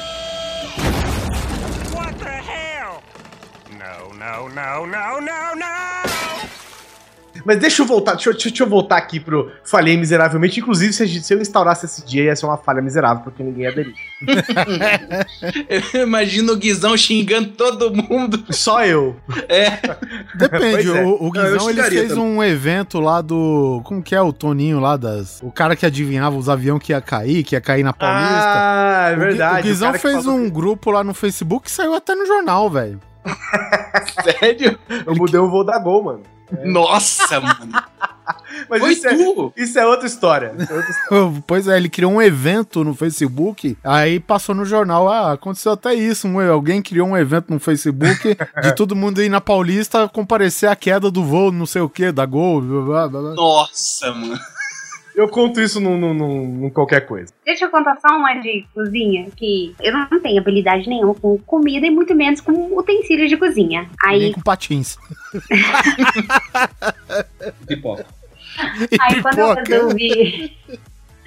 What the hell? No, no, no, no, no! Mas deixa eu voltar, deixa eu, deixa eu- voltar aqui pro Falhei Miseravelmente. Inclusive, se, a gente- se eu instaurasse esse dia, ia ser uma falha miserável, porque ninguém ia aderir. [laughs] Eu imagino o Guizão xingando todo mundo. Só eu. Depende, Pois é. o, o Não, eu Guizão ele fez também. um evento lá do. Como que é o Toninho lá das. O cara que adivinhava os aviões que ia cair, que ia cair na Paulista. Ah, é O Gui- verdade. O Guizão cara que fez um grupo lá no Facebook que saiu até no jornal, velho. [laughs] Sério? Eu mudei o voo da Gol, mano. Nossa, mano. [laughs] Mas Foi isso é, tu? isso é outra história. É outra história. [laughs] Pois é, ele criou um evento no Facebook, aí passou no jornal, ah, aconteceu até isso, um- alguém criou um evento no Facebook de todo mundo ir na Paulista comparecer à queda do voo, não sei o que, da Gol, blá, blá, blá. Nossa, mano. Eu conto isso num, num, num- num qualquer coisa. Deixa eu contar só uma de cozinha, que eu não tenho habilidade nenhuma com comida e muito menos com utensílios de cozinha. nem Aí, com patins. Pipoca. aí quando eu resolvi.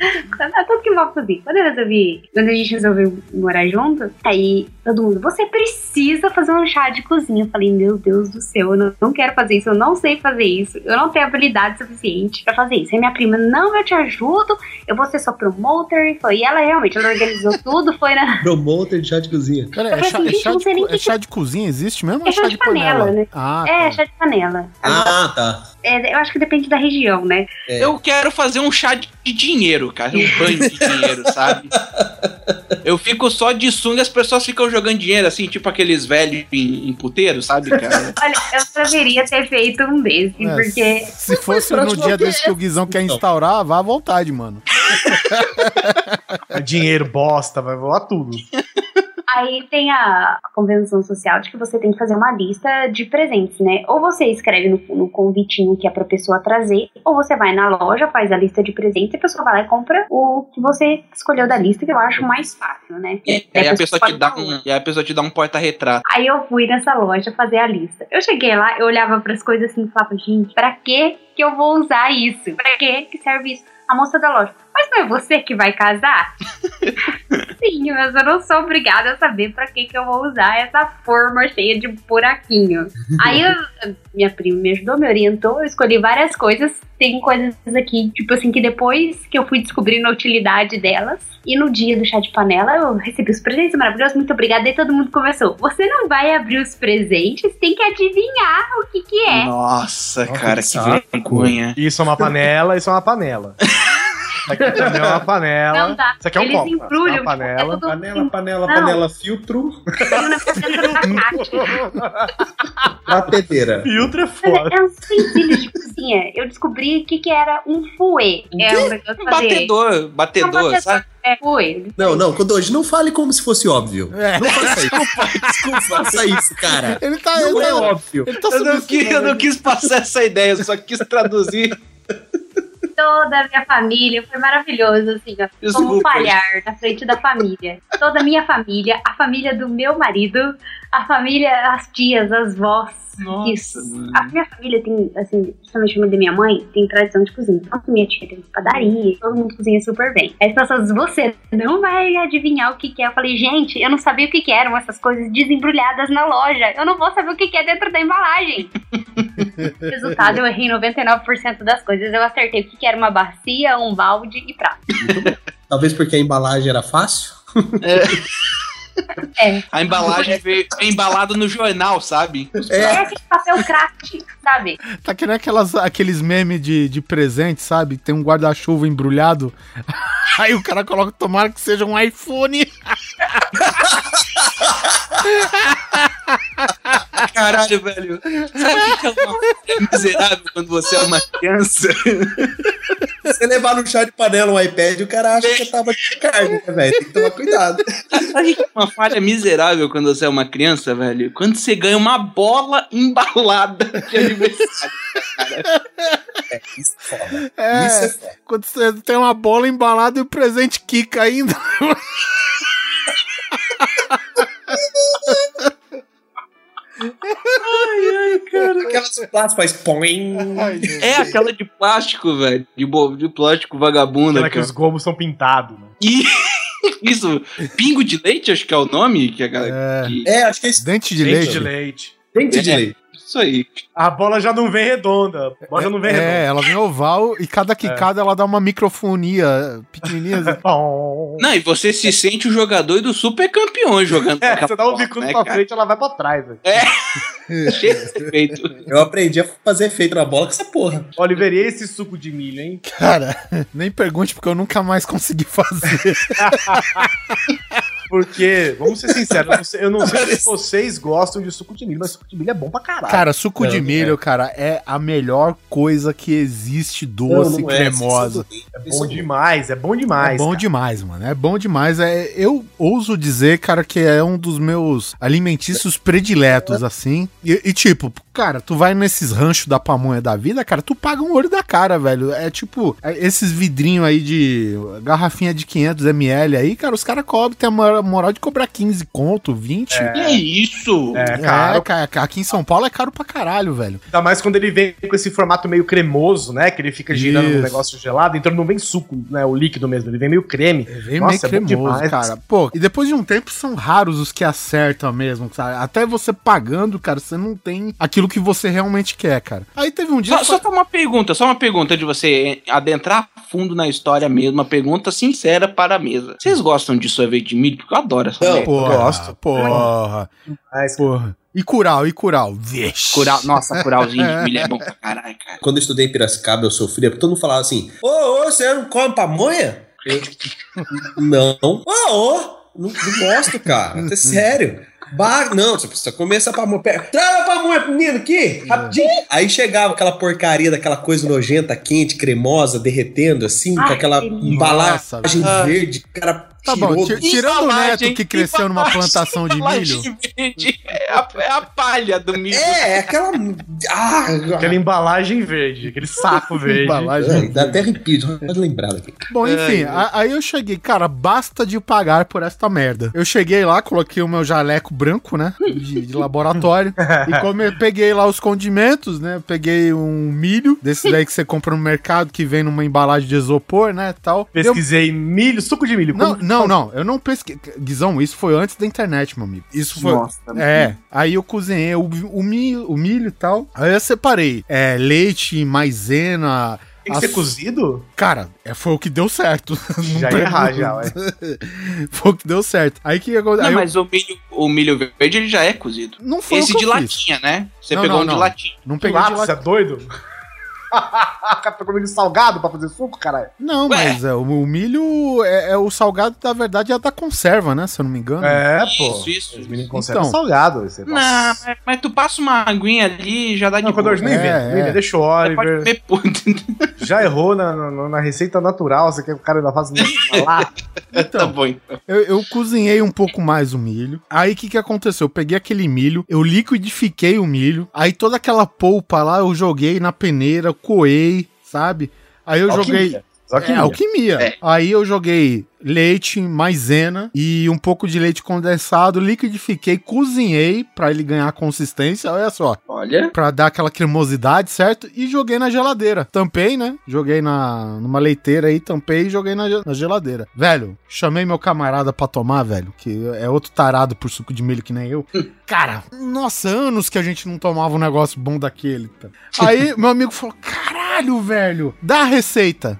É tudo que envolve cozinha. Quando eu resolvi. Quando a gente resolveu morar junto, aí todo mundo, você precisa fazer um chá de cozinha. Eu falei, meu Deus do céu, eu não, não quero fazer isso, eu não sei fazer isso, eu não tenho habilidade suficiente pra fazer isso. Aí minha prima, não, eu te ajudo, eu vou ser sua promoter. E foi. E ela realmente, ela organizou tudo, foi na. [laughs] Promoter de chá de cozinha. Eu é chá, assim, é chá de, co- que é chá de cozinha? Existe mesmo ou É chá de panela, né? Ah, É, tá. chá de panela. Ah, tá. É, eu acho que depende da região, né? É. Eu quero fazer um chá de dinheiro, cara. Um banho de dinheiro, [laughs] sabe? Eu fico só de sunga as pessoas ficam jogando dinheiro, assim, tipo aqueles velhos em, em puteiro, sabe, cara? [laughs] Olha, eu deveria ter feito um desse, É, porque Se fosse no dia que desse que o Guizão quer Então. instaurar, vá à vontade, mano. [laughs] É Dinheiro, bosta, vai voar tudo. Aí tem a convenção social de que você tem que fazer uma lista de presentes, né? Ou você escreve no, no convitinho que é pra pessoa trazer, ou você vai na loja, faz a lista de presentes e a pessoa vai lá e compra o que você escolheu da lista, que eu acho mais fácil, né? E aí a pessoa te dá um, e aí a pessoa te dá um porta-retrato. Aí eu fui nessa loja fazer a lista. Eu cheguei lá, eu olhava pras coisas assim e falava, gente, pra que que eu vou usar isso? Pra que que serve isso? A moça da loja, mas não é você que vai casar? [laughs] Sim, mas eu não sou obrigada a saber pra que que eu vou usar essa forma cheia de buraquinho. [laughs] Aí eu- minha prima me ajudou, me orientou, eu escolhi várias coisas. Tem coisas aqui, tipo assim, que depois que eu fui descobrindo a utilidade delas, e no dia do chá de panela eu recebi os presentes maravilhosos, muito obrigada. E todo mundo começou. Você não vai abrir os presentes, tem que adivinhar o que que é. Nossa, Nossa, cara, que que vergonha. Isso é uma panela, isso é uma panela. [laughs] Isso aqui também é uma panela. Não dá. Isso aqui é um Eles copo. Embrulham, é uma panela. é tudo Panela, panela, Não. panela, filtro, um batedeira. [laughs] Filtro é Mas foda. é uns utensílios de cozinha. Eu descobri o que, que era um fouet. É um negócio Um batedor, batedor, Um batedor. sabe? É fouet. Não, não, Kodoji, não fale como se fosse óbvio. É. Não faça isso. [laughs] Desculpa, faça isso, cara. Ele tá. Não ele é tá, óbvio. ele tá Eu não, quis, eu não quis passar essa ideia, eu só quis traduzir. [laughs] Toda a minha família foi maravilhoso, assim, ó. Como falhar na frente da família. Toda a minha família, a família do meu marido, a família, as tias, as vós. Nossa, Isso. A minha família tem, assim, principalmente a família da minha mãe, tem tradição de cozinha. Então, minha tia tem padaria, todo mundo cozinha super bem. Aí as pessoas, você não vai adivinhar o que, que é. Eu falei, gente, eu não sabia o que, que eram essas coisas desembrulhadas na loja. Eu não vou saber o que, que é dentro da embalagem. [laughs] Resultado, eu errei 99% das coisas. Eu acertei o que, que era uma bacia, um balde e prato. Talvez porque a embalagem era fácil. É. A embalagem veio embalada no jornal, sabe? É aquele papel craft, sabe? Tá que nem aquelas, aqueles memes de, de presente, sabe? Tem um guarda-chuva embrulhado. [laughs] Aí o cara coloca, tomara que seja um iPhone. [laughs] Caralho, velho. Sabe o que é uma é miserável quando você é uma criança? você levar no chá de panela um iPad, o cara acha que tava de carne, né, velho? Tem que tomar cuidado. Sabe que é uma falha miserável quando você é uma criança, velho? Quando você ganha uma bola embalada de aniversário. Isso é foda. É, Isso é foda. quando você tem uma bola embalada e o presente quica ainda. Aquelas plásticas faz põe. É aquela de plástico, velho. De, bo- de plástico vagabunda. Aquela que cara. os gomos são pintados, né? E [laughs] isso, pingo de leite, acho que é o nome. Que a galera. É. que- É, acho que é isso. Dente de Dente leite. de leite. Dente de É. leite. Isso aí. A bola já não vem redonda. A bola já não vem É, redonda. ela vem oval e cada quicada ela dá uma microfonia pequenininha. [laughs] assim. Não, e você se sente o jogador do super campeão jogando É, você dá um bola, bicudo né, pra cara? frente, ela vai pra trás. de [laughs] efeito. Eu aprendi a fazer efeito na bola com essa porra. Oliver, e esse suco de milho, hein? Cara, [laughs] nem pergunte porque eu nunca mais consegui fazer. Porque, vamos ser sinceros, eu não sei, se vocês gostam de suco de milho, mas suco de milho é bom pra caralho. Cara, suco Não, de milho, cara, é a melhor coisa que existe doce, Não, não é, cremosa. é são bom demais, é bom demais. É bom cara. demais, mano. É bom demais. É, eu ouso dizer, cara, que é um dos meus alimentícios prediletos, assim. E, e, tipo, cara, tu vai nesses ranchos da pamonha da vida, cara, tu paga um olho da cara, velho. É tipo, é esses vidrinhos aí de garrafinha de 500ml aí, cara, os caras cobram, tem a mora- moral de cobrar 15 conto, 20. Que é isso? É, É, cara. aqui em São Paulo é caro pra caralho, velho. Ainda mais quando ele vem com esse formato meio cremoso, né? Que ele fica girando Isso. no negócio gelado, então não vem suco, né? O líquido mesmo, ele vem meio creme. Vem Nossa, é meio bom cremoso, demais. cara. Pô, e depois de um tempo são raros os que acertam mesmo, sabe? Até você pagando, cara, você não tem aquilo que você realmente quer, cara. Aí teve um dia. Só, só uma pergunta, só uma pergunta de você adentrar fundo na história mesmo, uma pergunta sincera para a mesa. Vocês gostam de sorvete de milho? Porque eu adoro essa Não. Porra, gosto. Porra, Mas, porra. E cural, e cural. Vixe. Cural, nossa, curalzinho de [laughs] milho é bom pra caralho, cara. Quando eu estudei em Piracicaba, eu sofria, porque todo mundo falava assim: Ô, ô, você não come pamonha? Eu, não. Ô, ô, não, não gosto, cara. É sério. Bah, não, você precisa comer essa pamonha. Traz a pamonha, menino, aqui, rapidinho. Aí chegava aquela porcaria daquela coisa nojenta, quente, cremosa, derretendo, assim, com Ai, aquela que delícia. embalagem Nossa. verde. Cara Tá bom, tirou ti- do- tirando o neto que cresceu numa plantação de milho. verde. É a, é a palha do milho. É, aquela. Ah, aquela embalagem verde, aquele saco verde. Embalagem. Ai, dá até arrepio, só pode lembrar daqui. Bom, enfim, a- aí eu cheguei, cara, basta de pagar por esta merda. Eu cheguei lá, coloquei o meu jaleco branco, né, de, de laboratório, [laughs] e como eu peguei lá os condimentos, né, peguei um milho, desse daí que você compra no mercado, que vem numa embalagem de isopor, né, tal. Pesquisei milho, suco de milho. Não, como- não, não, eu não pesquei. Guizão, isso foi antes da internet, meu amigo. Isso foi. Nossa. É, aí eu cozinhei o, o, milho, o milho e tal. Aí eu separei é, leite, maisena. Tem que ser cozido? Cara, é, foi o que deu certo. [laughs] Já ia errar, já, ué. [laughs] Foi o que deu certo. Aí que aconteceu? Não, eu- mas o milho, o milho verde ele já é cozido. Não foi Esse o que de eu fiz. latinha, né? Você Não, pegou não, um de não. latinha. Não peguei de lápis, lá. você é doido? O [laughs] cara pegou milho salgado pra fazer suco, caralho? Não, Ué. mas é, o, o milho é, é o salgado, na verdade, é da conserva, né? Se eu não me engano. É, pô. Isso, isso. Os meninos conservam Então. salgado. Você Não, mas, mas tu passa uma aguinha ali e já dá de Não, quando boa. nem É, vê. é. Deixa o Você pode Oliver. comer. [laughs] Já errou na, na, na receita natural. Você quer que o cara ainda faça [laughs] lá? tá bom, então. Eu, eu cozinhei um pouco mais o milho. Aí o que, que aconteceu? Eu peguei aquele milho, eu liquidifiquei o milho. Aí toda aquela polpa lá eu joguei na peneira, coei, sabe? Aí eu joguei. É, alquimia. É. Aí eu joguei leite, maisena e um pouco de leite condensado, liquidifiquei, cozinhei pra ele ganhar consistência, olha só, Olha. Pra dar aquela cremosidade, certo? E joguei na geladeira. Tampei, né? Joguei na numa leiteira aí, tampei e joguei na, na geladeira. Velho, chamei meu camarada pra tomar, velho, que é outro tarado por suco de milho que nem eu. [laughs] Cara, nossa, anos que a gente não tomava um negócio bom daquele. tá? Aí meu amigo falou: "Caralho, velho, dá a receita".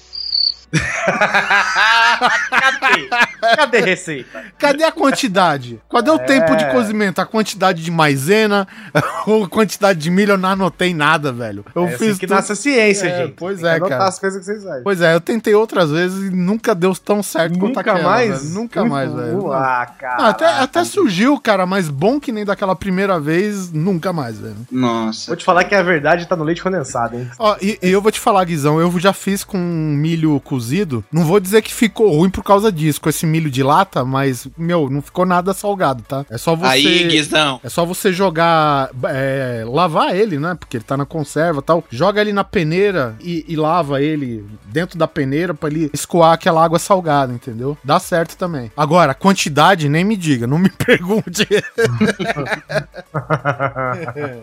Cadê? Cadê receita? Cadê a quantidade? Cadê o tempo de cozimento? A quantidade de maisena [laughs] ou a quantidade de milho? Eu não anotei nada, velho. Eu é fiz assim que tudo- nasce a ciência, É, gente. pois Tem é, cara. as coisas que vocês fazem. Pois é, eu tentei outras vezes e nunca deu tão certo quanto Nunca aquela, mais? velho. Nunca mais, velho. Ah, cara. Ah, até, até surgiu, cara, mas bom que nem daquela primeira vez, nunca mais, velho. Nossa. Vou te falar que a verdade tá no leite condensado, hein? Ó, e, e eu vou te falar, Guizão, eu já fiz com milho cozido. Não vou dizer que ficou ruim por causa disso, com esse milho de lata, mas, meu, não ficou nada salgado, tá? É só você. Aí, Guizão. É só você jogar. é, lavar ele, né? Porque ele tá na conserva e tal. Joga ele na peneira e, e lava ele dentro da peneira pra ele escoar aquela água salgada, entendeu? Dá certo também. Agora, quantidade, nem me diga, não me [laughs] pergunte. [laughs]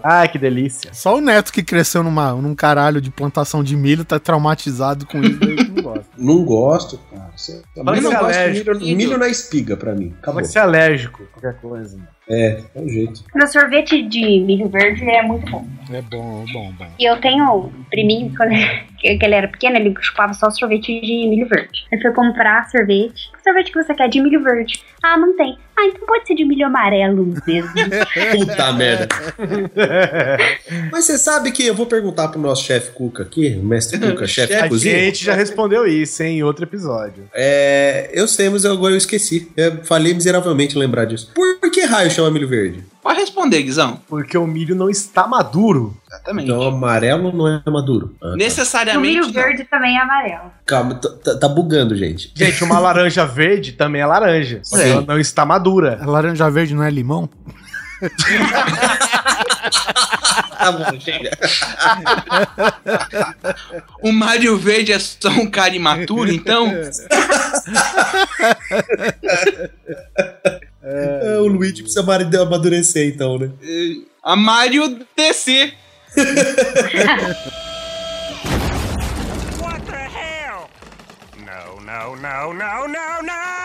Ai, que delícia. Só o neto que cresceu numa, num caralho de plantação de milho tá traumatizado com isso [laughs] não gosto, cara. Você... Mas Eu é gosto de milho, milho na espiga pra mim. Acabou. Pode ser alérgico, qualquer coisa. É, é o jeito. Meu sorvete de milho verde é muito bom. É bom, bom, bom. E eu tenho um priminho, quando [laughs] ele era pequeno, ele chupava só sorvete de milho verde. Aí foi comprar sorvete. Que sorvete que você quer? De milho verde. Ah, não tem. Ah, então pode ser de milho amarelo mesmo. [laughs] Puta merda. [laughs] Mas você sabe que eu vou perguntar pro nosso chefe Cuca aqui, o mestre Cuca, chefe A gente já respondeu isso, hein, em outro episódio. É, eu sei, mas agora eu esqueci. Eu falei miseravelmente em lembrar disso. Por, por que raio chama milho verde? Pode responder, Guizão. Porque o milho não está maduro. Exatamente. Então amarelo não é maduro. Ah, tá. o Necessariamente. milho não. verde também é amarelo. Calma, tá, bugando, gente. Gente, uma [laughs] laranja verde também é laranja. Sim. ela não está madura. A laranja verde não é limão? [laughs] Tá bom, chega. [laughs] O Mário Verde é só um cara imaturo, então? É, o Luigi precisa amadurecer, então, né? A Mário DC. [laughs] What the hell? No, no, no, no, no, no!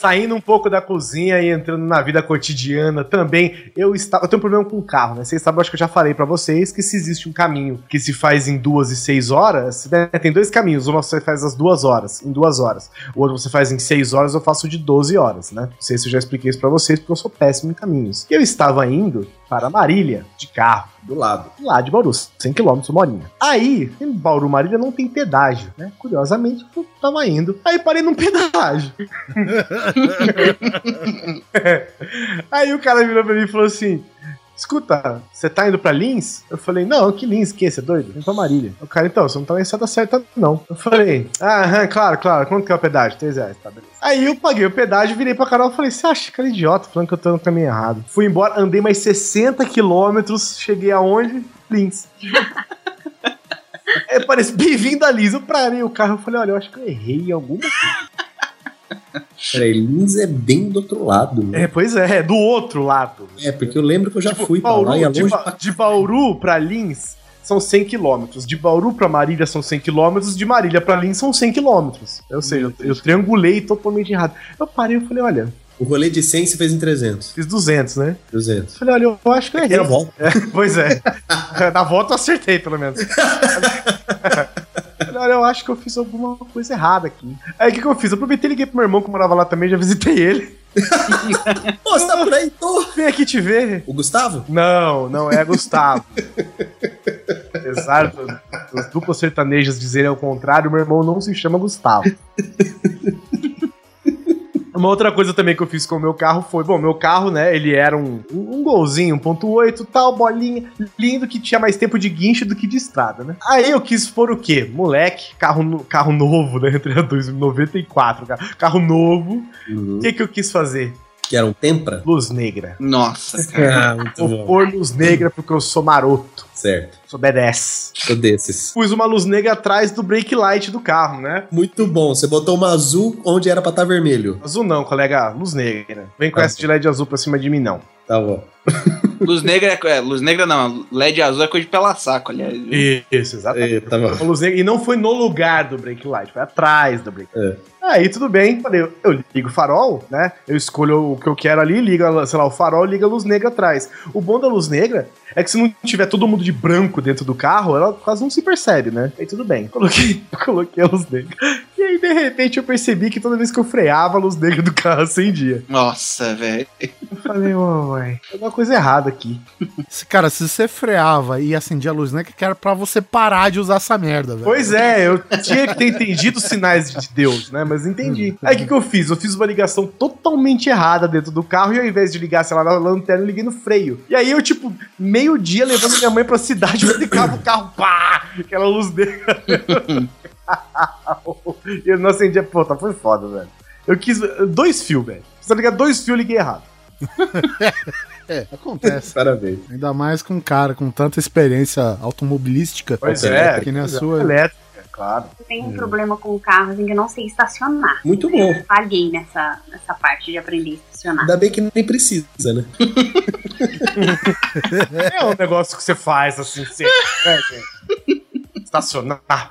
Saindo um pouco da cozinha e entrando na vida cotidiana também, eu estava. Eu tenho um problema com o carro, né? Vocês sabem, eu acho que eu já falei pra vocês que se existe um caminho que se faz em duas e seis horas, né? tem dois caminhos. Uma você faz às duas horas, em duas horas. O outro você faz em seis horas, eu faço de 12 horas, né? Não sei se eu já expliquei isso pra vocês, porque eu sou péssimo em caminhos. Eu estava indo para Marília, de carro. Do lado. lá de Bauru, 100 km uma horinha. Aí, em Bauru Marília não tem pedágio, né? Curiosamente, eu tava indo. Aí parei num pedágio. [laughs] Aí o cara virou pra mim e falou assim: Escuta, você tá indo pra Lins? Eu falei, não, que Lins, que? Você é doido? Vem pra Marília. O cara, então, você não tá na estrada certa, não. Eu falei, ah, aham, claro, claro, quanto que é o pedágio? 3 reais, tá, beleza. Aí eu paguei o pedágio, virei pra Carol e falei, você acha que era idiota, falando que eu tô no caminho errado. Fui embora, andei mais 60 quilômetros, cheguei aonde? Lins. [laughs] É, parece bem-vindo a Lins. Eu parei o carro e falei, olha, eu acho que eu errei em alguma Peraí, Lins é bem do outro lado. né? É, pois é, é do outro lado. É, porque eu lembro que eu já fui pra Bauru, lá e é de, longe Ba- pra de Bauru pra Lins são 100 quilômetros. De Bauru pra Marília são 100 quilômetros. De Marília pra Lins são 100 quilômetros. Ou seja, eu, eu triangulei totalmente errado. Eu parei e falei, olha, O rolê de 100 você fez em 300. fiz 200, né? 200. Eu falei, olha, eu acho que eu errei. Era volta. É, pois é. [laughs] Na volta eu acertei, pelo menos. Falei, Olha, eu acho que eu fiz alguma coisa errada aqui. Aí o que, que eu fiz? Eu aproveitei e liguei pro meu irmão que morava lá também, já visitei ele. Pô, você tá por aí? Tô. Vem aqui te ver. O Gustavo? Não, não é Gustavo. Apesar do- dos duplos sertanejos dizerem ao contrário, meu irmão não se chama Gustavo. Uma outra coisa também que eu fiz com o meu carro foi, bom, meu carro, né, ele era um, um, golzinho, 1.8, tal, bolinha, lindo, que tinha mais tempo de guincho do que de estrada, né? Aí eu quis pôr o quê? Moleque, carro, carro novo, né, entre 94, carro, carro novo. O que que eu quis fazer? Que era um Tempra? Luz negra. Nossa, cara. Ah, Vou pôr luz negra porque eu sou maroto, Certo. sou badass. Sou desses. Pus uma luz negra atrás do brake light do carro, né? Muito bom. Você botou uma azul onde era pra estar vermelho. Azul não, colega, luz negra. Vem com Ah. essa de LED azul pra cima de mim, não. Tá bom. [laughs] Luz negra é, é. Luz negra não. LED azul é coisa de pela saco, aliás. Isso, exatamente. É, tá bom. Luz negra. E não foi no lugar do brake light, foi atrás do brake É. Aí tudo bem, falei, eu, eu ligo o farol, né? Eu escolho o que eu quero ali, liga, sei lá, o farol, liga a luz negra atrás. O bom da luz negra é que se não tiver todo mundo de branco dentro do carro, ela quase não se percebe, né? Aí tudo bem. Coloquei, [laughs] coloquei a luz negra. E aí, de repente, eu percebi que toda vez que eu freava, a luz negra do carro acendia. Nossa, velho. Eu falei, ô, mãe, tem alguma coisa errada aqui. Cara, se você freava e acendia a luz negra, que era pra você parar de usar essa merda, velho. Pois é, eu tinha que ter entendido os sinais de Deus, né? Mas entendi. Aí o que, que eu fiz? Eu fiz uma ligação totalmente errada dentro do carro e ao invés de ligar, sei lá, na lanterna, eu liguei no freio. E aí eu, tipo, meio-dia levando minha mãe pra cidade, eu ligava o carro, pá! Aquela luz negra. e [laughs] eu não acendia. Puta, foi foda, velho. Eu quis. Dois fios, velho. Precisa ligar dois fios, eu liguei errado. [laughs] É, acontece. Parabéns. Ainda mais com um cara com tanta experiência automobilística. Pois é, que nem a sua. Elétrica, claro. Eu tenho um problema com o carro, assim, que eu não sei estacionar. Muito bom. Eu falhei nessa, nessa parte de aprender a estacionar. Ainda bem que nem precisa, né? [laughs] É um negócio que você faz assim, [laughs] né, gente? Estacionar.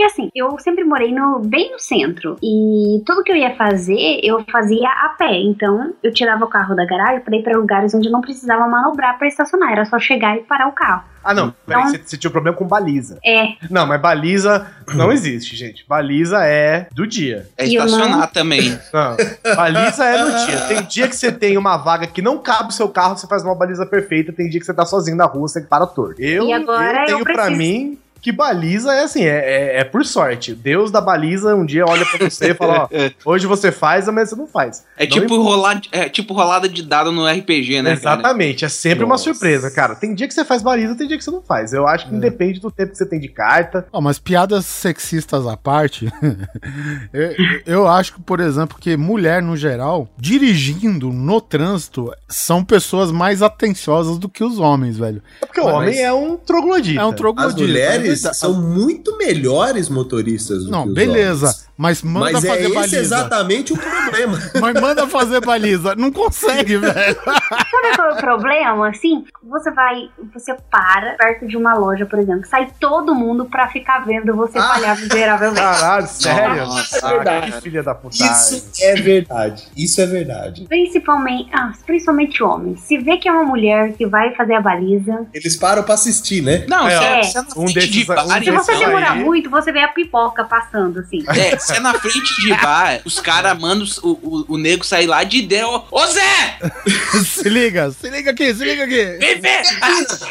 E assim, eu sempre morei no, bem no centro. E tudo que eu ia fazer, eu fazia a pé. Então, eu tirava o carro da garagem pra ir pra lugares onde eu não precisava manobrar pra estacionar. Era só chegar e parar o carro. Ah, não. Peraí, Então- você, você tinha um problema com baliza. É, Não, mas baliza não existe, gente. Baliza é do dia. É estacionar não- também. Não, baliza é no dia. Tem dia que você tem uma vaga que não cabe o seu carro, você faz uma baliza perfeita. Tem dia que você tá sozinho na rua, você para torto. Eu, E agora eu tenho eu pra preciso- mim que baliza é assim, é, é, é por sorte. Deus da baliza um dia olha pra você e fala, ó, [laughs] hoje você faz, amanhã você não faz. É Não tipo, rolar, é tipo rolada de dado no RPG, né? cara? Exatamente, é sempre uma Nossa. surpresa, cara. Tem dia que você faz baliza, tem dia que você não faz. Eu acho que independe do tempo que você tem de carta. Ó, mas piadas sexistas à parte, [laughs] eu, eu acho que, por exemplo, que mulher, no geral, dirigindo no trânsito, são pessoas mais atenciosas do que os homens, velho. É porque o Mas- homem é um troglodita. É um As troglodita. mulheres verdade. são muito melhores motoristas do Não, que os beleza. homens. Mas manda Mas é fazer esse baliza. exatamente o problema. [laughs] Mas manda fazer baliza. Não consegue, [laughs] velho. Sabe qual é o problema? Assim, você vai, você para perto de uma loja, por exemplo, sai todo mundo pra ficar vendo você Ah. falhar miseravelmente. Caralho, sério? Nossa, Ah, verdade. que filha da putagem. Isso é verdade. Isso é verdade. Principalmente, ah, principalmente homens. Se vê que é uma mulher que vai fazer a baliza, Eles param pra assistir, né? Não, É, você é, na um frente desses- de um se você aí- demorar muito, você vê a pipoca passando, assim. É, você é na frente de bar, os caras mandam o, o, o nego sair lá de dentro. Ô, Ô Zé! [laughs] se liga, se liga aqui, se liga aqui. Vem ver!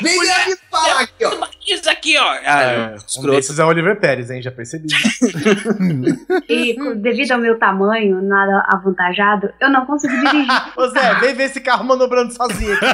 Vem mulher, me falar aqui, ó. Isso aqui, ó. Ah, É, um desses é o Oliver Pérez, hein? Já percebi. [laughs] E devido ao meu tamanho, nada avantajado, eu não consigo dirigir. [laughs] Ô Zé, vem ver esse carro manobrando sozinho aqui.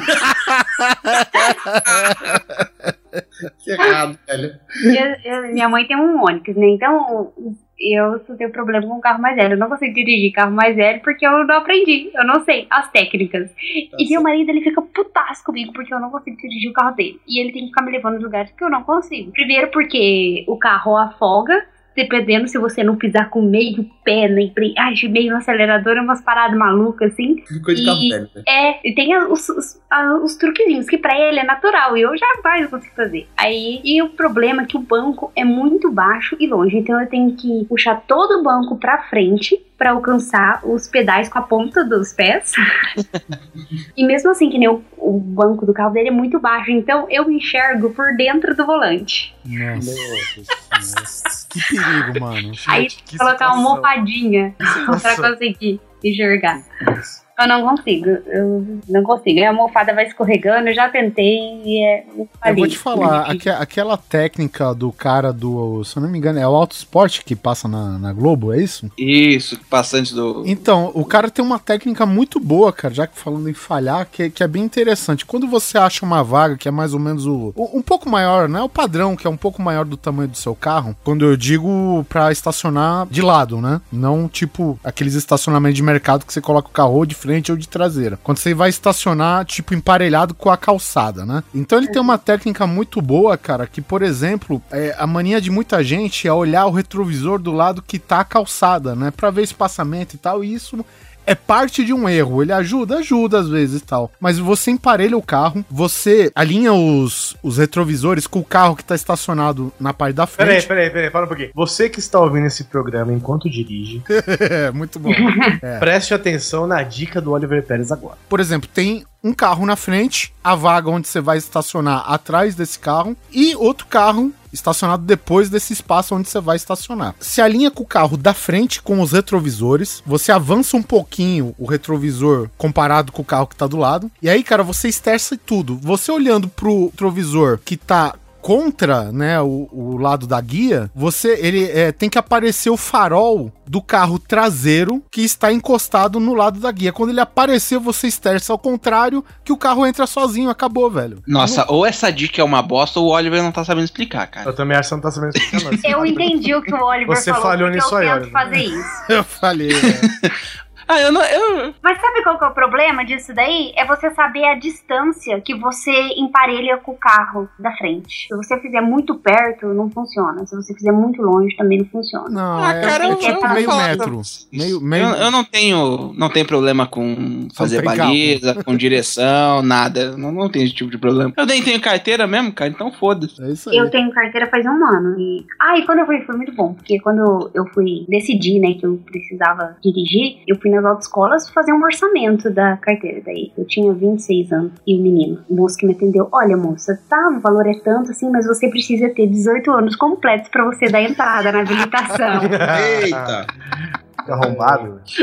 Que errado, velho. Eu- eu- minha mãe tem um Onix, né? Então eu só tenho problema com carro mais velho. Eu não consigo dirigir carro mais velho porque eu não aprendi. Eu não sei as técnicas. e meu marido, ele fica putaço comigo porque eu não consigo dirigir o carro dele. E ele tem que ficar me levando nos lugares que eu não consigo. Primeiro porque o carro afoga. Dependendo se você não pisar com meio pé na embreagem, meio no acelerador, é umas paradas malucas assim. De carro E- velho, né? É, e tem os, os, os truquezinhos, que pra ele é natural, e eu jamais consigo fazer. Aí, e o problema é que o banco é muito baixo e longe, então eu tenho que puxar todo o banco pra frente pra alcançar os pedais com a ponta dos pés. e mesmo assim, que nem o, o banco do carro dele é muito baixo, então eu enxergo por dentro do volante. Nossa, que perigo, mano. Aí que colocar uma situação. almofadinha pra conseguir enxergar. Eu não consigo, eu não consigo. A almofada vai escorregando, eu já tentei e é. Eu falhei. vou te falar, aque- aquela técnica do cara do, se eu não me engano, é o Auto Sport que passa na, na Globo, é isso? Isso, passante do. Então, o cara tem uma técnica muito boa, cara, já que falando em falhar, que, que é bem interessante. Quando você acha uma vaga que é mais ou menos o, o- um pouco maior, né? O padrão, que é um pouco maior do tamanho do seu carro, quando eu digo pra estacionar de lado, né? Não tipo aqueles estacionamentos de mercado que você coloca o carro de frente ou de traseira. Quando você vai estacionar, tipo, emparelhado com a calçada, né? Então ele tem uma técnica muito boa, cara, que, por exemplo, é, a mania de muita gente é olhar o retrovisor do lado que tá a calçada, né? Pra ver espaçamento e tal, e isso é parte de um erro. Ele ajuda, ajuda às vezes e tal. Mas você emparelha o carro, você alinha os, os retrovisores com o carro que tá estacionado na parte da Peraí, frente. peraí, peraí, para um pouquinho. Você que está ouvindo esse programa enquanto dirige, [laughs] É, muito bom. [laughs] preste atenção na dica do Oliver Pérez agora. Por exemplo, tem um carro na frente, a vaga onde você vai estacionar atrás desse carro e outro carro estacionado depois desse espaço onde você vai estacionar. Se alinha com o carro da frente com os retrovisores, você avança um pouquinho o retrovisor comparado com o carro que tá do lado, e aí, cara, você esterça tudo. Você olhando pro retrovisor que tá contra, né, o, o lado da guia, você ele é, tem que aparecer o farol do carro traseiro que está encostado no lado da guia. Quando ele aparecer, você esterça ao contrário, que o carro entra sozinho, acabou, velho. Nossa, ou essa dica é uma bosta ou o Oliver não tá sabendo explicar, cara. Eu também acho que você não tá sabendo explicar, não. Eu entendi o que o Oliver Você falou. falhou porque nisso eu aí, tento Oliver. fazer isso. [laughs] Eu falei, né? [laughs] Ah, eu não. Eu... Mas sabe qual que é o problema disso daí? É você saber a distância que você emparelha com o carro da frente. Se você fizer muito perto, não funciona. Se você fizer muito longe, também não funciona. Não, Ah, é, cara, é eu- tipo eu- meio eu- metro. Meio, meio... Eu, eu não tenho não tenho problema com fazer baliza, com [laughs] direção, nada. Não, não tenho esse tipo de problema. Eu nem tenho carteira mesmo, cara, então foda-se. É isso aí. Eu tenho carteira faz um ano. E... Ah, e quando eu fui, foi muito bom. Porque quando eu fui decidir, né, que eu precisava dirigir, eu fui nas autoescolas fazer um orçamento da carteira. Daí eu tinha 26 anos. E o menino, o moço que me atendeu, olha, moça, tá, o valor é tanto assim, mas você precisa ter 18 anos completos pra você dar entrada na habilitação. [laughs] Eita! Arrombado. [laughs]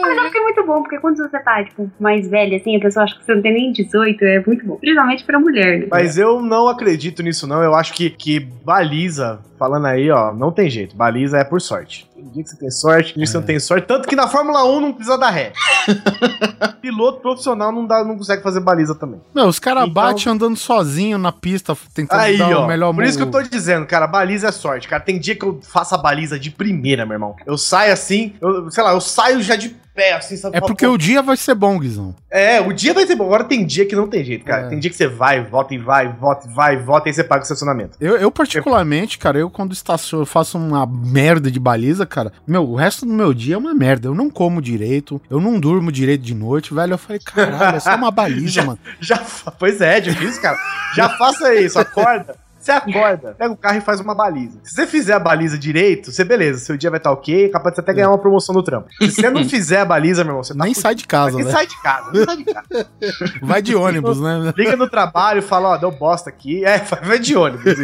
Mas eu fiquei muito bom, porque quando você tá, tipo, mais velha, assim, a pessoa acha que você não tem nem 18, é muito bom. Principalmente pra mulher, né? Mas eu não acredito nisso, não. Eu acho que, que baliza, falando aí, ó, não tem jeito. Baliza é por sorte. Tem dia que você tem sorte, tem dia que você não tem sorte. Tanto que na Fórmula 1 não precisa dar ré. [laughs] Piloto profissional não, dá, não consegue fazer baliza também. Meu, os caras Então- batem andando sozinho na pista, tentando Aí, dar ó. o melhor por isso que eu tô dizendo, cara, baliza é sorte. Cara, tem dia que eu faço a baliza de primeira, meu irmão. Eu saio assim, eu, sei lá, eu saio já de pé, assim, sabe? É porque o dia vai ser bom, Guizão. É, o dia vai ser bom. Agora tem dia que não tem jeito, cara. É. Tem dia que você vai, volta e vai, volta e vai, volta e aí você paga o estacionamento. Eu, eu particularmente, cara, eu quando estaciono, eu faço uma merda de baliza, cara, meu, o resto do meu dia é uma merda. Eu não como direito, eu não durmo direito de noite, velho. Eu falei, caralho, é só uma baliza, [laughs] mano. Já, pois é, difícil, cara. Já faça isso, acorda. Você acorda, pega o carro e faz uma baliza. Se você fizer a baliza direito, você beleza, seu dia vai estar ok, capaz de você até ganhar uma promoção no trampo. Se você não [laughs] fizer a baliza, meu irmão, você tá Nem fudido. sai de casa, Nem né? sai de casa, nem sai de casa. [laughs] Vai de ônibus, né? Liga no trabalho e fala, ó, deu bosta aqui. É, [laughs] vai de ônibus.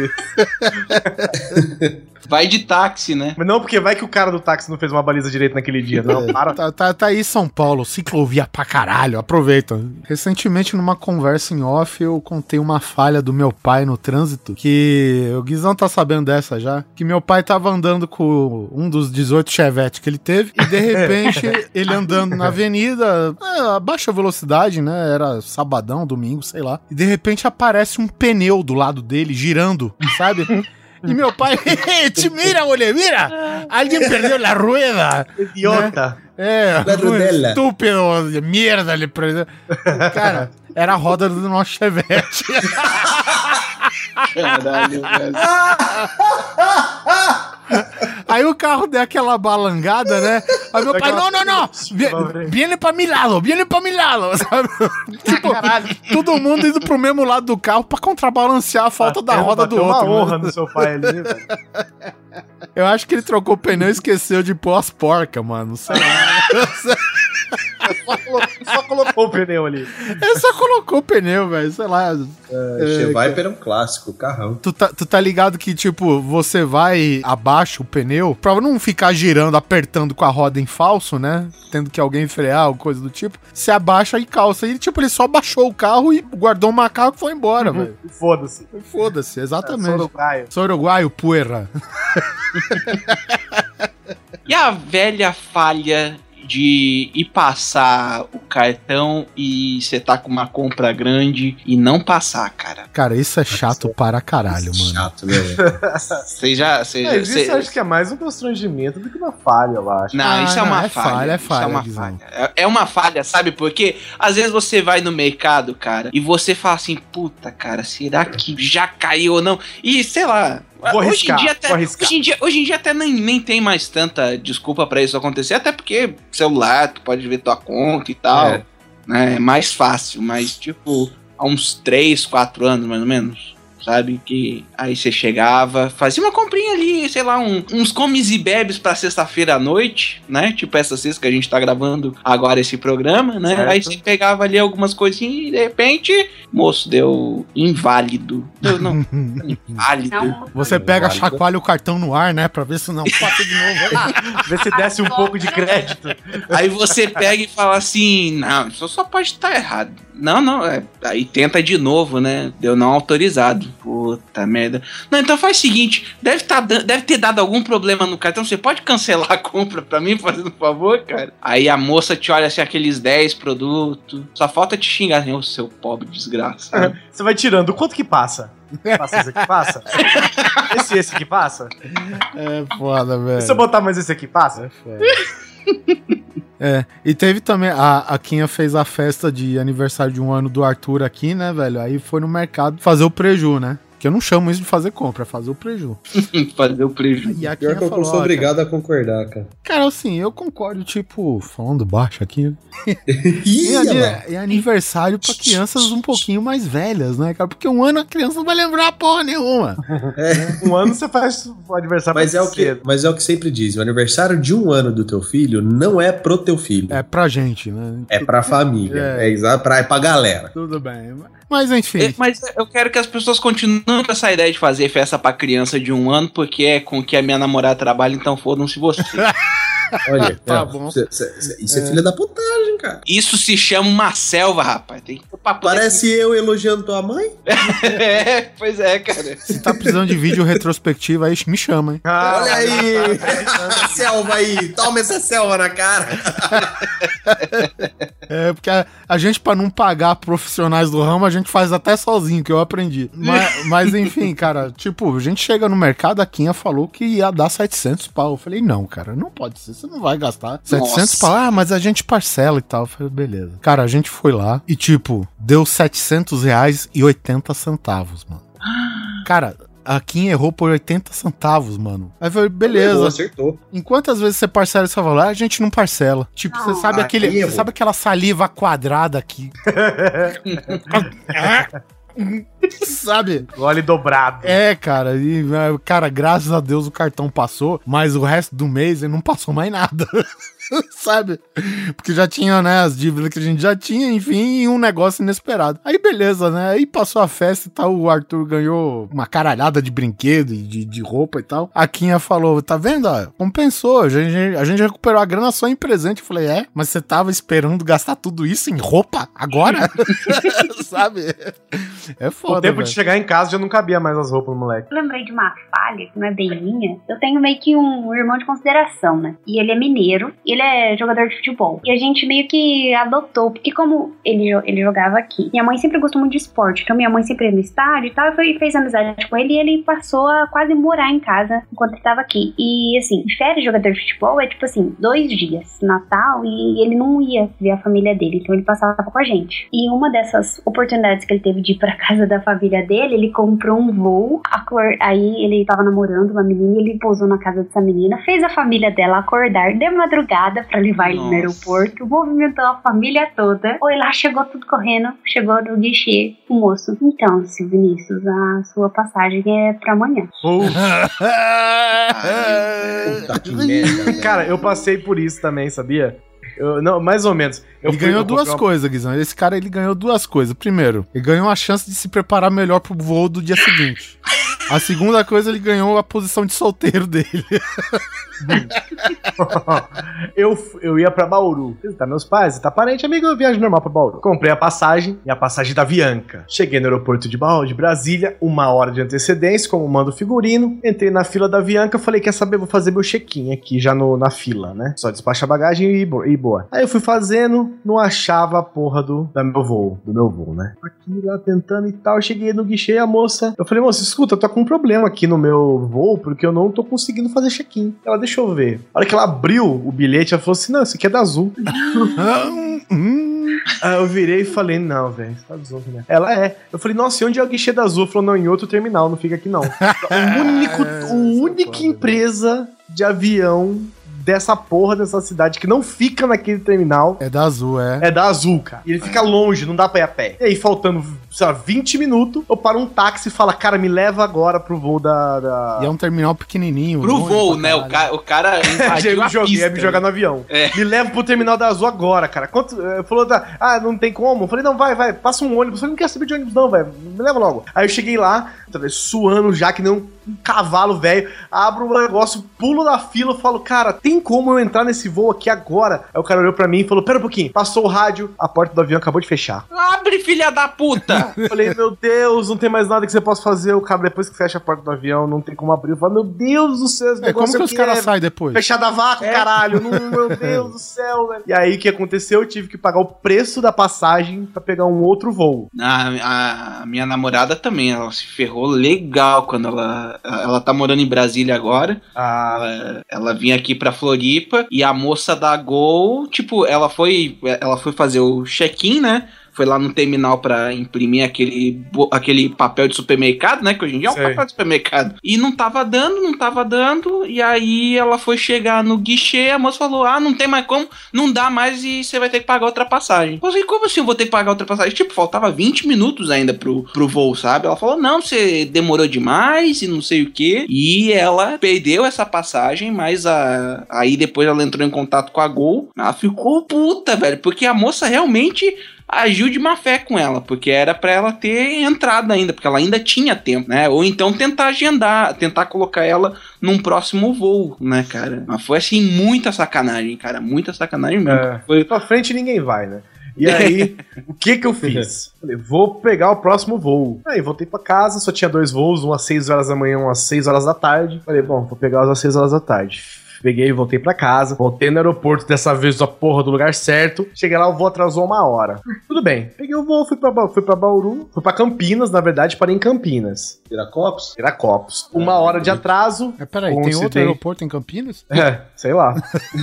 Vai de táxi, né? Mas não, porque vai que o cara do táxi não fez uma baliza direito naquele dia. Não, para. Tá, tá, tá aí São Paulo, ciclovia pra caralho, aproveita. Recentemente, numa conversa em off, eu contei uma falha do meu pai no trânsito, que o Guizão tá sabendo dessa já, que meu pai tava andando com um dos 18 Chevette que ele teve, e de repente, [laughs] ele andando na avenida, é, a baixa velocidade, né, era sabadão, domingo, sei lá, e de repente aparece um pneu do lado dele, girando, sabe? E meu pai, [laughs] te mira, olha, mira, alguém perdeu a rueda. Idiota. É, La um estúpido merda ele prendeu. Cara, era a roda do nosso Chevette. [laughs] Caralho, velho. Aí o carro deu aquela balangada, né? Aí meu pai, não, não, não, vi- viene pra mi lado, viene pra mi lado, [laughs] sabe? Tipo, todo mundo indo pro mesmo lado do carro pra contrabalancear a falta da roda do outro. uma honra né? no seu pai ali, velho. Eu acho que ele trocou o pneu e esqueceu de pôr as porcas, mano. Sei lá. [laughs] Só colocou, só colocou o pneu ali. Ele só colocou o pneu, velho, sei lá. Chevaiper é um clássico, carrão. Tu tá, tu tá ligado que, tipo, você vai abaixo o pneu pra não ficar girando, apertando com a roda em falso, né? Tendo que alguém frear ou coisa do tipo. Você abaixa e calça. E, tipo, ele só baixou o carro e guardou o macaco e foi embora, velho. Foda-se. Foda-se, É, exatamente. sou uruguaio. Sou uruguaio, puerra. [laughs] E a velha falha de ir passar o cartão e você tá com uma compra grande e não passar, cara. Cara, isso é chato para caralho, mano. Chato, né? velho? [laughs] Você já. Mas você- isso eu acho que é mais um constrangimento do que uma falha, eu acho. Não, Ah, isso é não, uma é falha. falha, é isso falha, uma Guizão. falha. É, é uma falha, sabe por quê? Às vezes você vai no mercado, cara, e você fala assim, puta, cara, será que já caiu ou não? E sei lá. Vou hoje, arriscar, em dia até, vou arriscar. hoje em dia, hoje em dia até nem, nem tem mais tanta desculpa pra isso acontecer, até porque celular, tu pode ver tua conta e tal. É. Né? É mais fácil, mas tipo, há uns 3, 4 anos mais ou menos. Sabe? Que aí você chegava, fazia uma comprinha ali, sei lá, um- uns comes e bebes pra sexta-feira à noite, né? Tipo essa sexta que a gente tá gravando agora esse programa, né? Certo. Aí você pegava ali algumas coisinhas e de repente, moço, deu inválido. Deu, não, [laughs] inválido. Não, Você pega, chacoalha o cartão no ar, né? Pra ver se não passa de novo. [laughs] Vê se desce um pouco de crédito. Aí você pega e fala assim: não, isso só pode estar errado. Não, não, é. Aí tenta de novo, né? Deu não autorizado. Puta merda. Não, então faz o seguinte: deve, tá, deve ter dado algum problema no cartão. Você pode cancelar a compra pra mim, fazendo um favor, cara? Aí a moça te olha assim, aqueles 10 produtos. Só falta te xingar assim, ô seu pobre desgraçado. [laughs] Você vai tirando. Quanto que passa? Passa esse aqui, passa? [laughs] Esse esse aqui passa? É foda, velho. E se eu botar mais esse aqui, passa? É, e teve também, a, a Kinha fez a festa de aniversário de um ano do Arthur aqui, né, velho? Aí foi no mercado fazer o preju, né? Que eu não chamo isso de fazer compra, é fazer o preju. [laughs] Fazer o prejuízo. E a Pior que eu falou, sou obrigado a concordar, cara. Cara, assim, eu concordo, tipo, falando baixo aqui, né? E, mano. e aniversário pra crianças um pouquinho mais velhas, né, cara? Porque um ano a criança não vai lembrar porra nenhuma. [laughs] Um ano você faz o aniversário Mas é, o que, mas é o que sempre diz: o aniversário de um ano do teu filho não é pro teu filho. É pra gente, né? É pra família. É. É, pra, é pra galera. Tudo bem. Mas enfim. É, Mas eu quero que as pessoas continuem com essa ideia de fazer festa pra criança de um ano, porque é com que a minha namorada trabalha, então fodam-se você. [laughs] Olha, [laughs] Tá não, bom. cê- cê- cê- isso é, filha da putagem, cara. Isso se chama uma selva, rapaz. Tem que Parece eu elogiando tua mãe. [laughs] é, pois é, cara. Se tá precisando de vídeo retrospectivo, aí me chama, hein? Ah, Olha aí! essa selva aí! Toma essa selva na cara! [laughs] É, porque a, a gente, pra não pagar profissionais do ramo, a gente faz até sozinho, que eu aprendi. Mas, mas, enfim, cara, tipo, a gente chega no mercado, a Quinha falou que ia dar 700 pau. Eu falei, não, cara, não pode ser, você não vai gastar 700 Nossa. pau. Ah, mas a gente parcela e tal. Eu falei, beleza. Cara, a gente foi lá e, tipo, deu 700 reais e 80 centavos, mano. [gasps] Cara, a Kim errou por 80 centavos, mano. Aí eu falei, beleza. Errou, acertou. Em quantas vezes você parcela esse valor? Ah, A gente não parcela. Tipo, você Ah, sabe aquele, você errou. sabe aquela saliva quadrada aqui? [laughs] [laughs] [laughs] sabe? Gole dobrado. É, cara, e, é, cara, graças a Deus o cartão passou, mas o resto do mês ele não passou mais nada. [laughs] [laughs] sabe? Porque já tinha, né, as dívidas que a gente já tinha, enfim, e um negócio inesperado. Aí beleza, né? Aí passou a festa e tal, o Arthur ganhou uma caralhada de brinquedo e de, de roupa e tal. A Quinha falou, tá vendo? ó, compensou, a gente, a gente recuperou a grana só em presente. Eu falei, é? Mas você tava esperando gastar tudo isso em roupa agora? [laughs] [laughs] sabe? É O foda, tempo velho. de chegar em casa já não cabia mais as roupas moleque. Eu lembrei de uma falha, que não é bem minha. Eu tenho meio que um irmão de consideração, né? E ele é mineiro, e ele é jogador de futebol. E a gente meio que adotou, porque como ele, ele jogava aqui, minha mãe sempre gostou muito de esporte, então minha mãe sempre ia no estádio e tal, e fez amizade com ele e ele passou a quase morar em casa enquanto ele tava aqui. E assim, férias de jogador de futebol é tipo assim, dois dias, Natal, e ele não ia ver a família dele, então ele passava com a gente. E uma dessas oportunidades que ele teve de ir pra [laughs] casa da família dele, ele comprou um voo, acor- aí ele tava namorando uma menina e ele pousou na casa dessa menina, fez a família dela acordar de madrugada pra levar ele no aeroporto, movimentou a família toda, foi lá, chegou tudo correndo, chegou no guichê, o moço. Então, seu Vinícius, a sua passagem é pra amanhã. Puta que merda, velho. Cara, eu passei por isso também, sabia? Eu, não, mais ou menos. Eu ele fui- ganhou duas uma- coisas, Guizão. Esse cara, ele ganhou duas coisas. Primeiro, ele ganhou a chance de se preparar melhor pro voo do dia seguinte. A segunda coisa, ele ganhou a posição de solteiro dele. [laughs] eu, eu ia pra Bauru. Visitar meus pais, visitar parente, amigo, eu viagem normal pra Bauru. Comprei a passagem e a passagem da Bianca. Cheguei no aeroporto de Bauru, de Brasília, uma hora de antecedência, como manda o figurino. Entrei na fila da Bianca, falei, quer saber, vou fazer meu check-in aqui, já no, na fila, né? Só despacha a bagagem e, e boa. Aí eu fui fazendo, não achava a porra do da meu voo, do meu voo, né? Aqui lá tentando e tal, cheguei no guichê, a moça, eu falei, moça, escuta, tô com um problema aqui no meu voo, porque eu não tô conseguindo fazer check-in. Ela, deixa eu ver. A hora que ela abriu o bilhete, ela falou assim, não, isso aqui é da Azul. [laughs] Hum, Aí eu virei e falei, não, velho, tá zoando, né? Ela é. Eu falei, nossa, e onde é o guichê da Azul? Ela falou, não, em outro terminal, não fica aqui não. [laughs] O único, É, o única empresa de avião dessa porra dessa cidade que não fica naquele terminal é da Azul, é. é da Azul, cara. E ele fica longe, não dá pra ir a pé. E aí, faltando sei lá, 20 minutos, eu paro um táxi e falo, cara, me leva agora pro voo da. da... E é um terminal pequenininho. Pro voo, né? O cara, o cara Já [laughs] invadiu me a joguei, pista. ia me jogar no avião. É. Me leva pro terminal da Azul agora, cara. Quanto, eh, falou, da, ah, não tem como. Eu falei, não, vai, vai, passa um ônibus. Eu falei, não quero saber de ônibus, não, velho. Me leva logo. Aí eu cheguei lá, suando já, que nem um, um cavalo velho. Abro o negócio, pulo da fila, falo, cara, tem como eu entrar nesse voo aqui agora? Aí o cara olhou pra mim e falou, pera um pouquinho. Passou o rádio, a porta do avião acabou de fechar. Abre, filha da puta! Eu falei, meu Deus, não tem mais nada que você possa fazer. O cara, depois que fecha a porta do avião, não tem como abrir. Eu falo, meu Deus do céu, É, como que os caras é saem depois? Fechada a vácuo, caralho. Não, meu Deus do céu, velho. E aí, o que aconteceu? Eu tive que pagar o preço da passagem pra pegar um outro voo. A, a- a minha namorada também, ela se ferrou legal quando ela. Ela tá morando em Brasília agora. Ah, Ela, ela vinha aqui pra Floripa e a moça da Gol, tipo, ela foi, ela foi fazer o check-in, né? Foi lá no terminal pra imprimir aquele, aquele papel de supermercado, né? Que hoje em dia é um Sei. papel de supermercado. E não tava dando, não tava dando. E aí ela foi chegar no guichê, a moça falou: Ah, não tem mais como, não dá mais e você vai ter que pagar outra passagem. Eu falei, como assim eu vou ter que pagar outra passagem? Tipo, faltava 20 minutos ainda pro, pro voo, sabe? Ela falou: Não, você demorou demais e não sei o que. E ela perdeu essa passagem, mas a, aí depois ela entrou em contato com a Gol. Ela ficou puta, velho, porque a moça realmente agiu de má fé com ela, porque era pra ela ter entrado ainda, porque ela ainda tinha tempo, né? Ou então tentar agendar, tentar colocar ela num próximo voo, né, cara? Mas foi assim, muita sacanagem, cara, muita sacanagem mesmo. É. Foi, pra frente ninguém vai, né? E aí, [laughs] o que que eu fiz? Falei, vou pegar o próximo voo. Aí voltei pra casa, só tinha dois voos, um às 6 horas da manhã, um às 6 horas da tarde. Falei, bom, vou pegar os às 6 horas da tarde. Peguei, voltei pra casa, voltei no aeroporto, dessa vez a porra do lugar certo. Cheguei lá, o voo atrasou uma hora. Tudo bem, peguei o voo, fui pra, fui pra Bauru, fui pra Campinas, na verdade, parei em Campinas. Viracopos? Viracopos. Uma hora de atraso. É, peraí, tem outro aeroporto em Campinas? É, sei lá.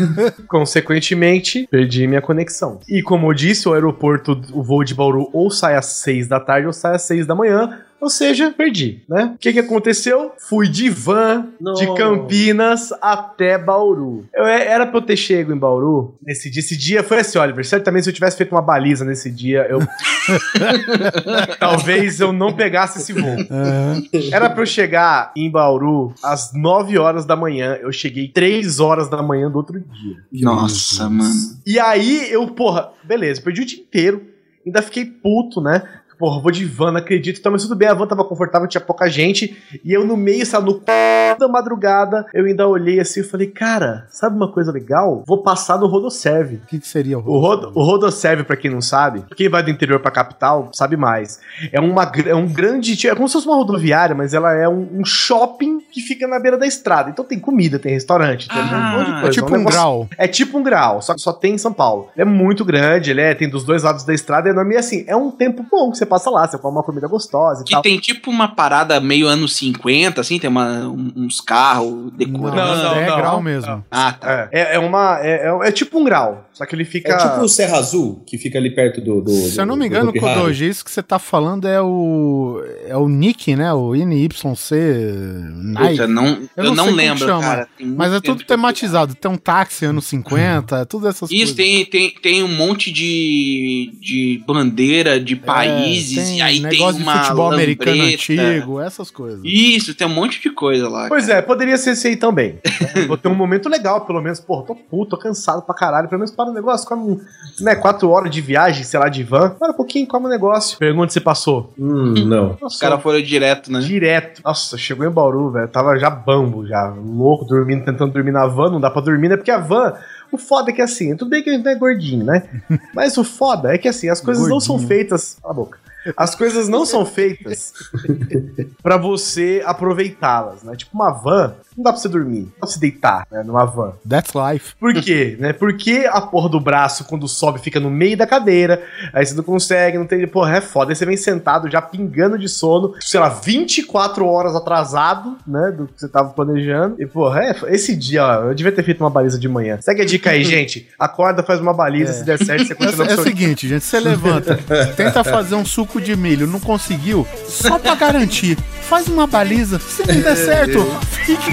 [laughs] Consequentemente, perdi minha conexão. E como eu disse, o aeroporto, o voo de Bauru ou sai às 6 da tarde ou sai às 6 da manhã. Ou seja, perdi, né? O que que aconteceu? Fui de van Não. de Campinas até Bauru. Eu, era pra eu ter chego em Bauru nesse dia. Esse dia foi assim, Oliver. Certamente se eu tivesse feito uma baliza nesse dia, eu. [laughs] Talvez eu não pegasse esse voo. Era pra eu chegar em Bauru às 9 horas da manhã. Eu cheguei 3 horas da manhã do outro dia. nossa, mano. E aí eu, porra, beleza, perdi o dia inteiro. Ainda fiquei puto, né? Porra, vou de van, não acredito. Então, mas tudo bem, a van tava confortável, tinha pouca gente. E eu no meio, sabe, no c... da madrugada, eu ainda olhei assim e falei, cara, sabe uma coisa legal? Vou passar no Rodoserve. O que, que seria O, Rodo, o Rodoserve, pra quem não sabe, quem vai do interior pra capital sabe mais. É, uma, é um grande. É como se fosse uma rodoviária, mas ela é um, um shopping que fica na beira da estrada. Então tem comida, tem restaurante, tem um monte de Ah, coisa. É tipo um negócio- grau. é tipo um grau, só que só tem em São Paulo. É muito grande, ele é, tem dos dois lados da estrada, é enorme. E assim, é um tempo bom que você passa lá, você come uma comida gostosa e Que tal. tem tipo uma parada meio anos 50, assim, tem uma, um- uns carros decorando. Não, não, é não, grau não. mesmo. Ah, tá. É, é, é uma. É, é, é tipo um grau, só que ele fica. É tipo o Serra Azul, que fica ali perto do. do Se eu não me do- engano, do. Kodoji, isso que você tá falando é o. É o Nick, né? O NYC Nike. Puta, não, eu, não não, lembro, chama, cara. Mas é tudo eu tematizado. Tem um táxi anos 50, é tudo essas Isso, coisas. tem, tem, tem um monte de, de bandeira de países, tem e aí tem negócio uma de futebol americano lambreta. antigo, essas coisas. Isso, tem um monte de coisa lá. Pois é, poderia ser esse aí também. né? [laughs] Vou ter um momento legal, pelo menos. Pô, tô puto, tô cansado pra caralho. Pelo menos para o negócio, come, um, né, quatro horas de viagem, sei lá, de van. Para um pouquinho, come o negócio. Pergunta se passou. Hum, não. Os caras foram direto, né? Direto. Nossa, chegou em Bauru, velho. Tava já bambo, já. Louco, dormindo, tentando dormir na van. Não dá pra dormir, né? Porque a van. O foda é que assim, tudo bem que a gente não é gordinho, né? [laughs] Mas o foda é que assim, as coisas não são Gordinho. feitas. Cala a boca. As coisas não são feitas [laughs] pra você aproveitá-las, né? Tipo, uma van, não dá pra você dormir, não dá pra você deitar, né? Numa van. That's life. Por quê? né? Porque a porra do braço, quando sobe, fica no meio da cadeira. Aí você não consegue, não tem. Porra, é foda. Aí você vem sentado, já pingando de sono, sei lá, 24 horas atrasado, né? Do que você tava planejando. E, porra, é, esse dia, ó, eu devia ter feito uma baliza de manhã. Segue a dica aí, [laughs] gente. Acorda, faz uma baliza, se der certo, você [laughs] É, continua é com o seguinte, gente, você levanta, [laughs] tenta fazer um suco de milho, não conseguiu, só pra garantir, faz uma baliza, se não der certo, fique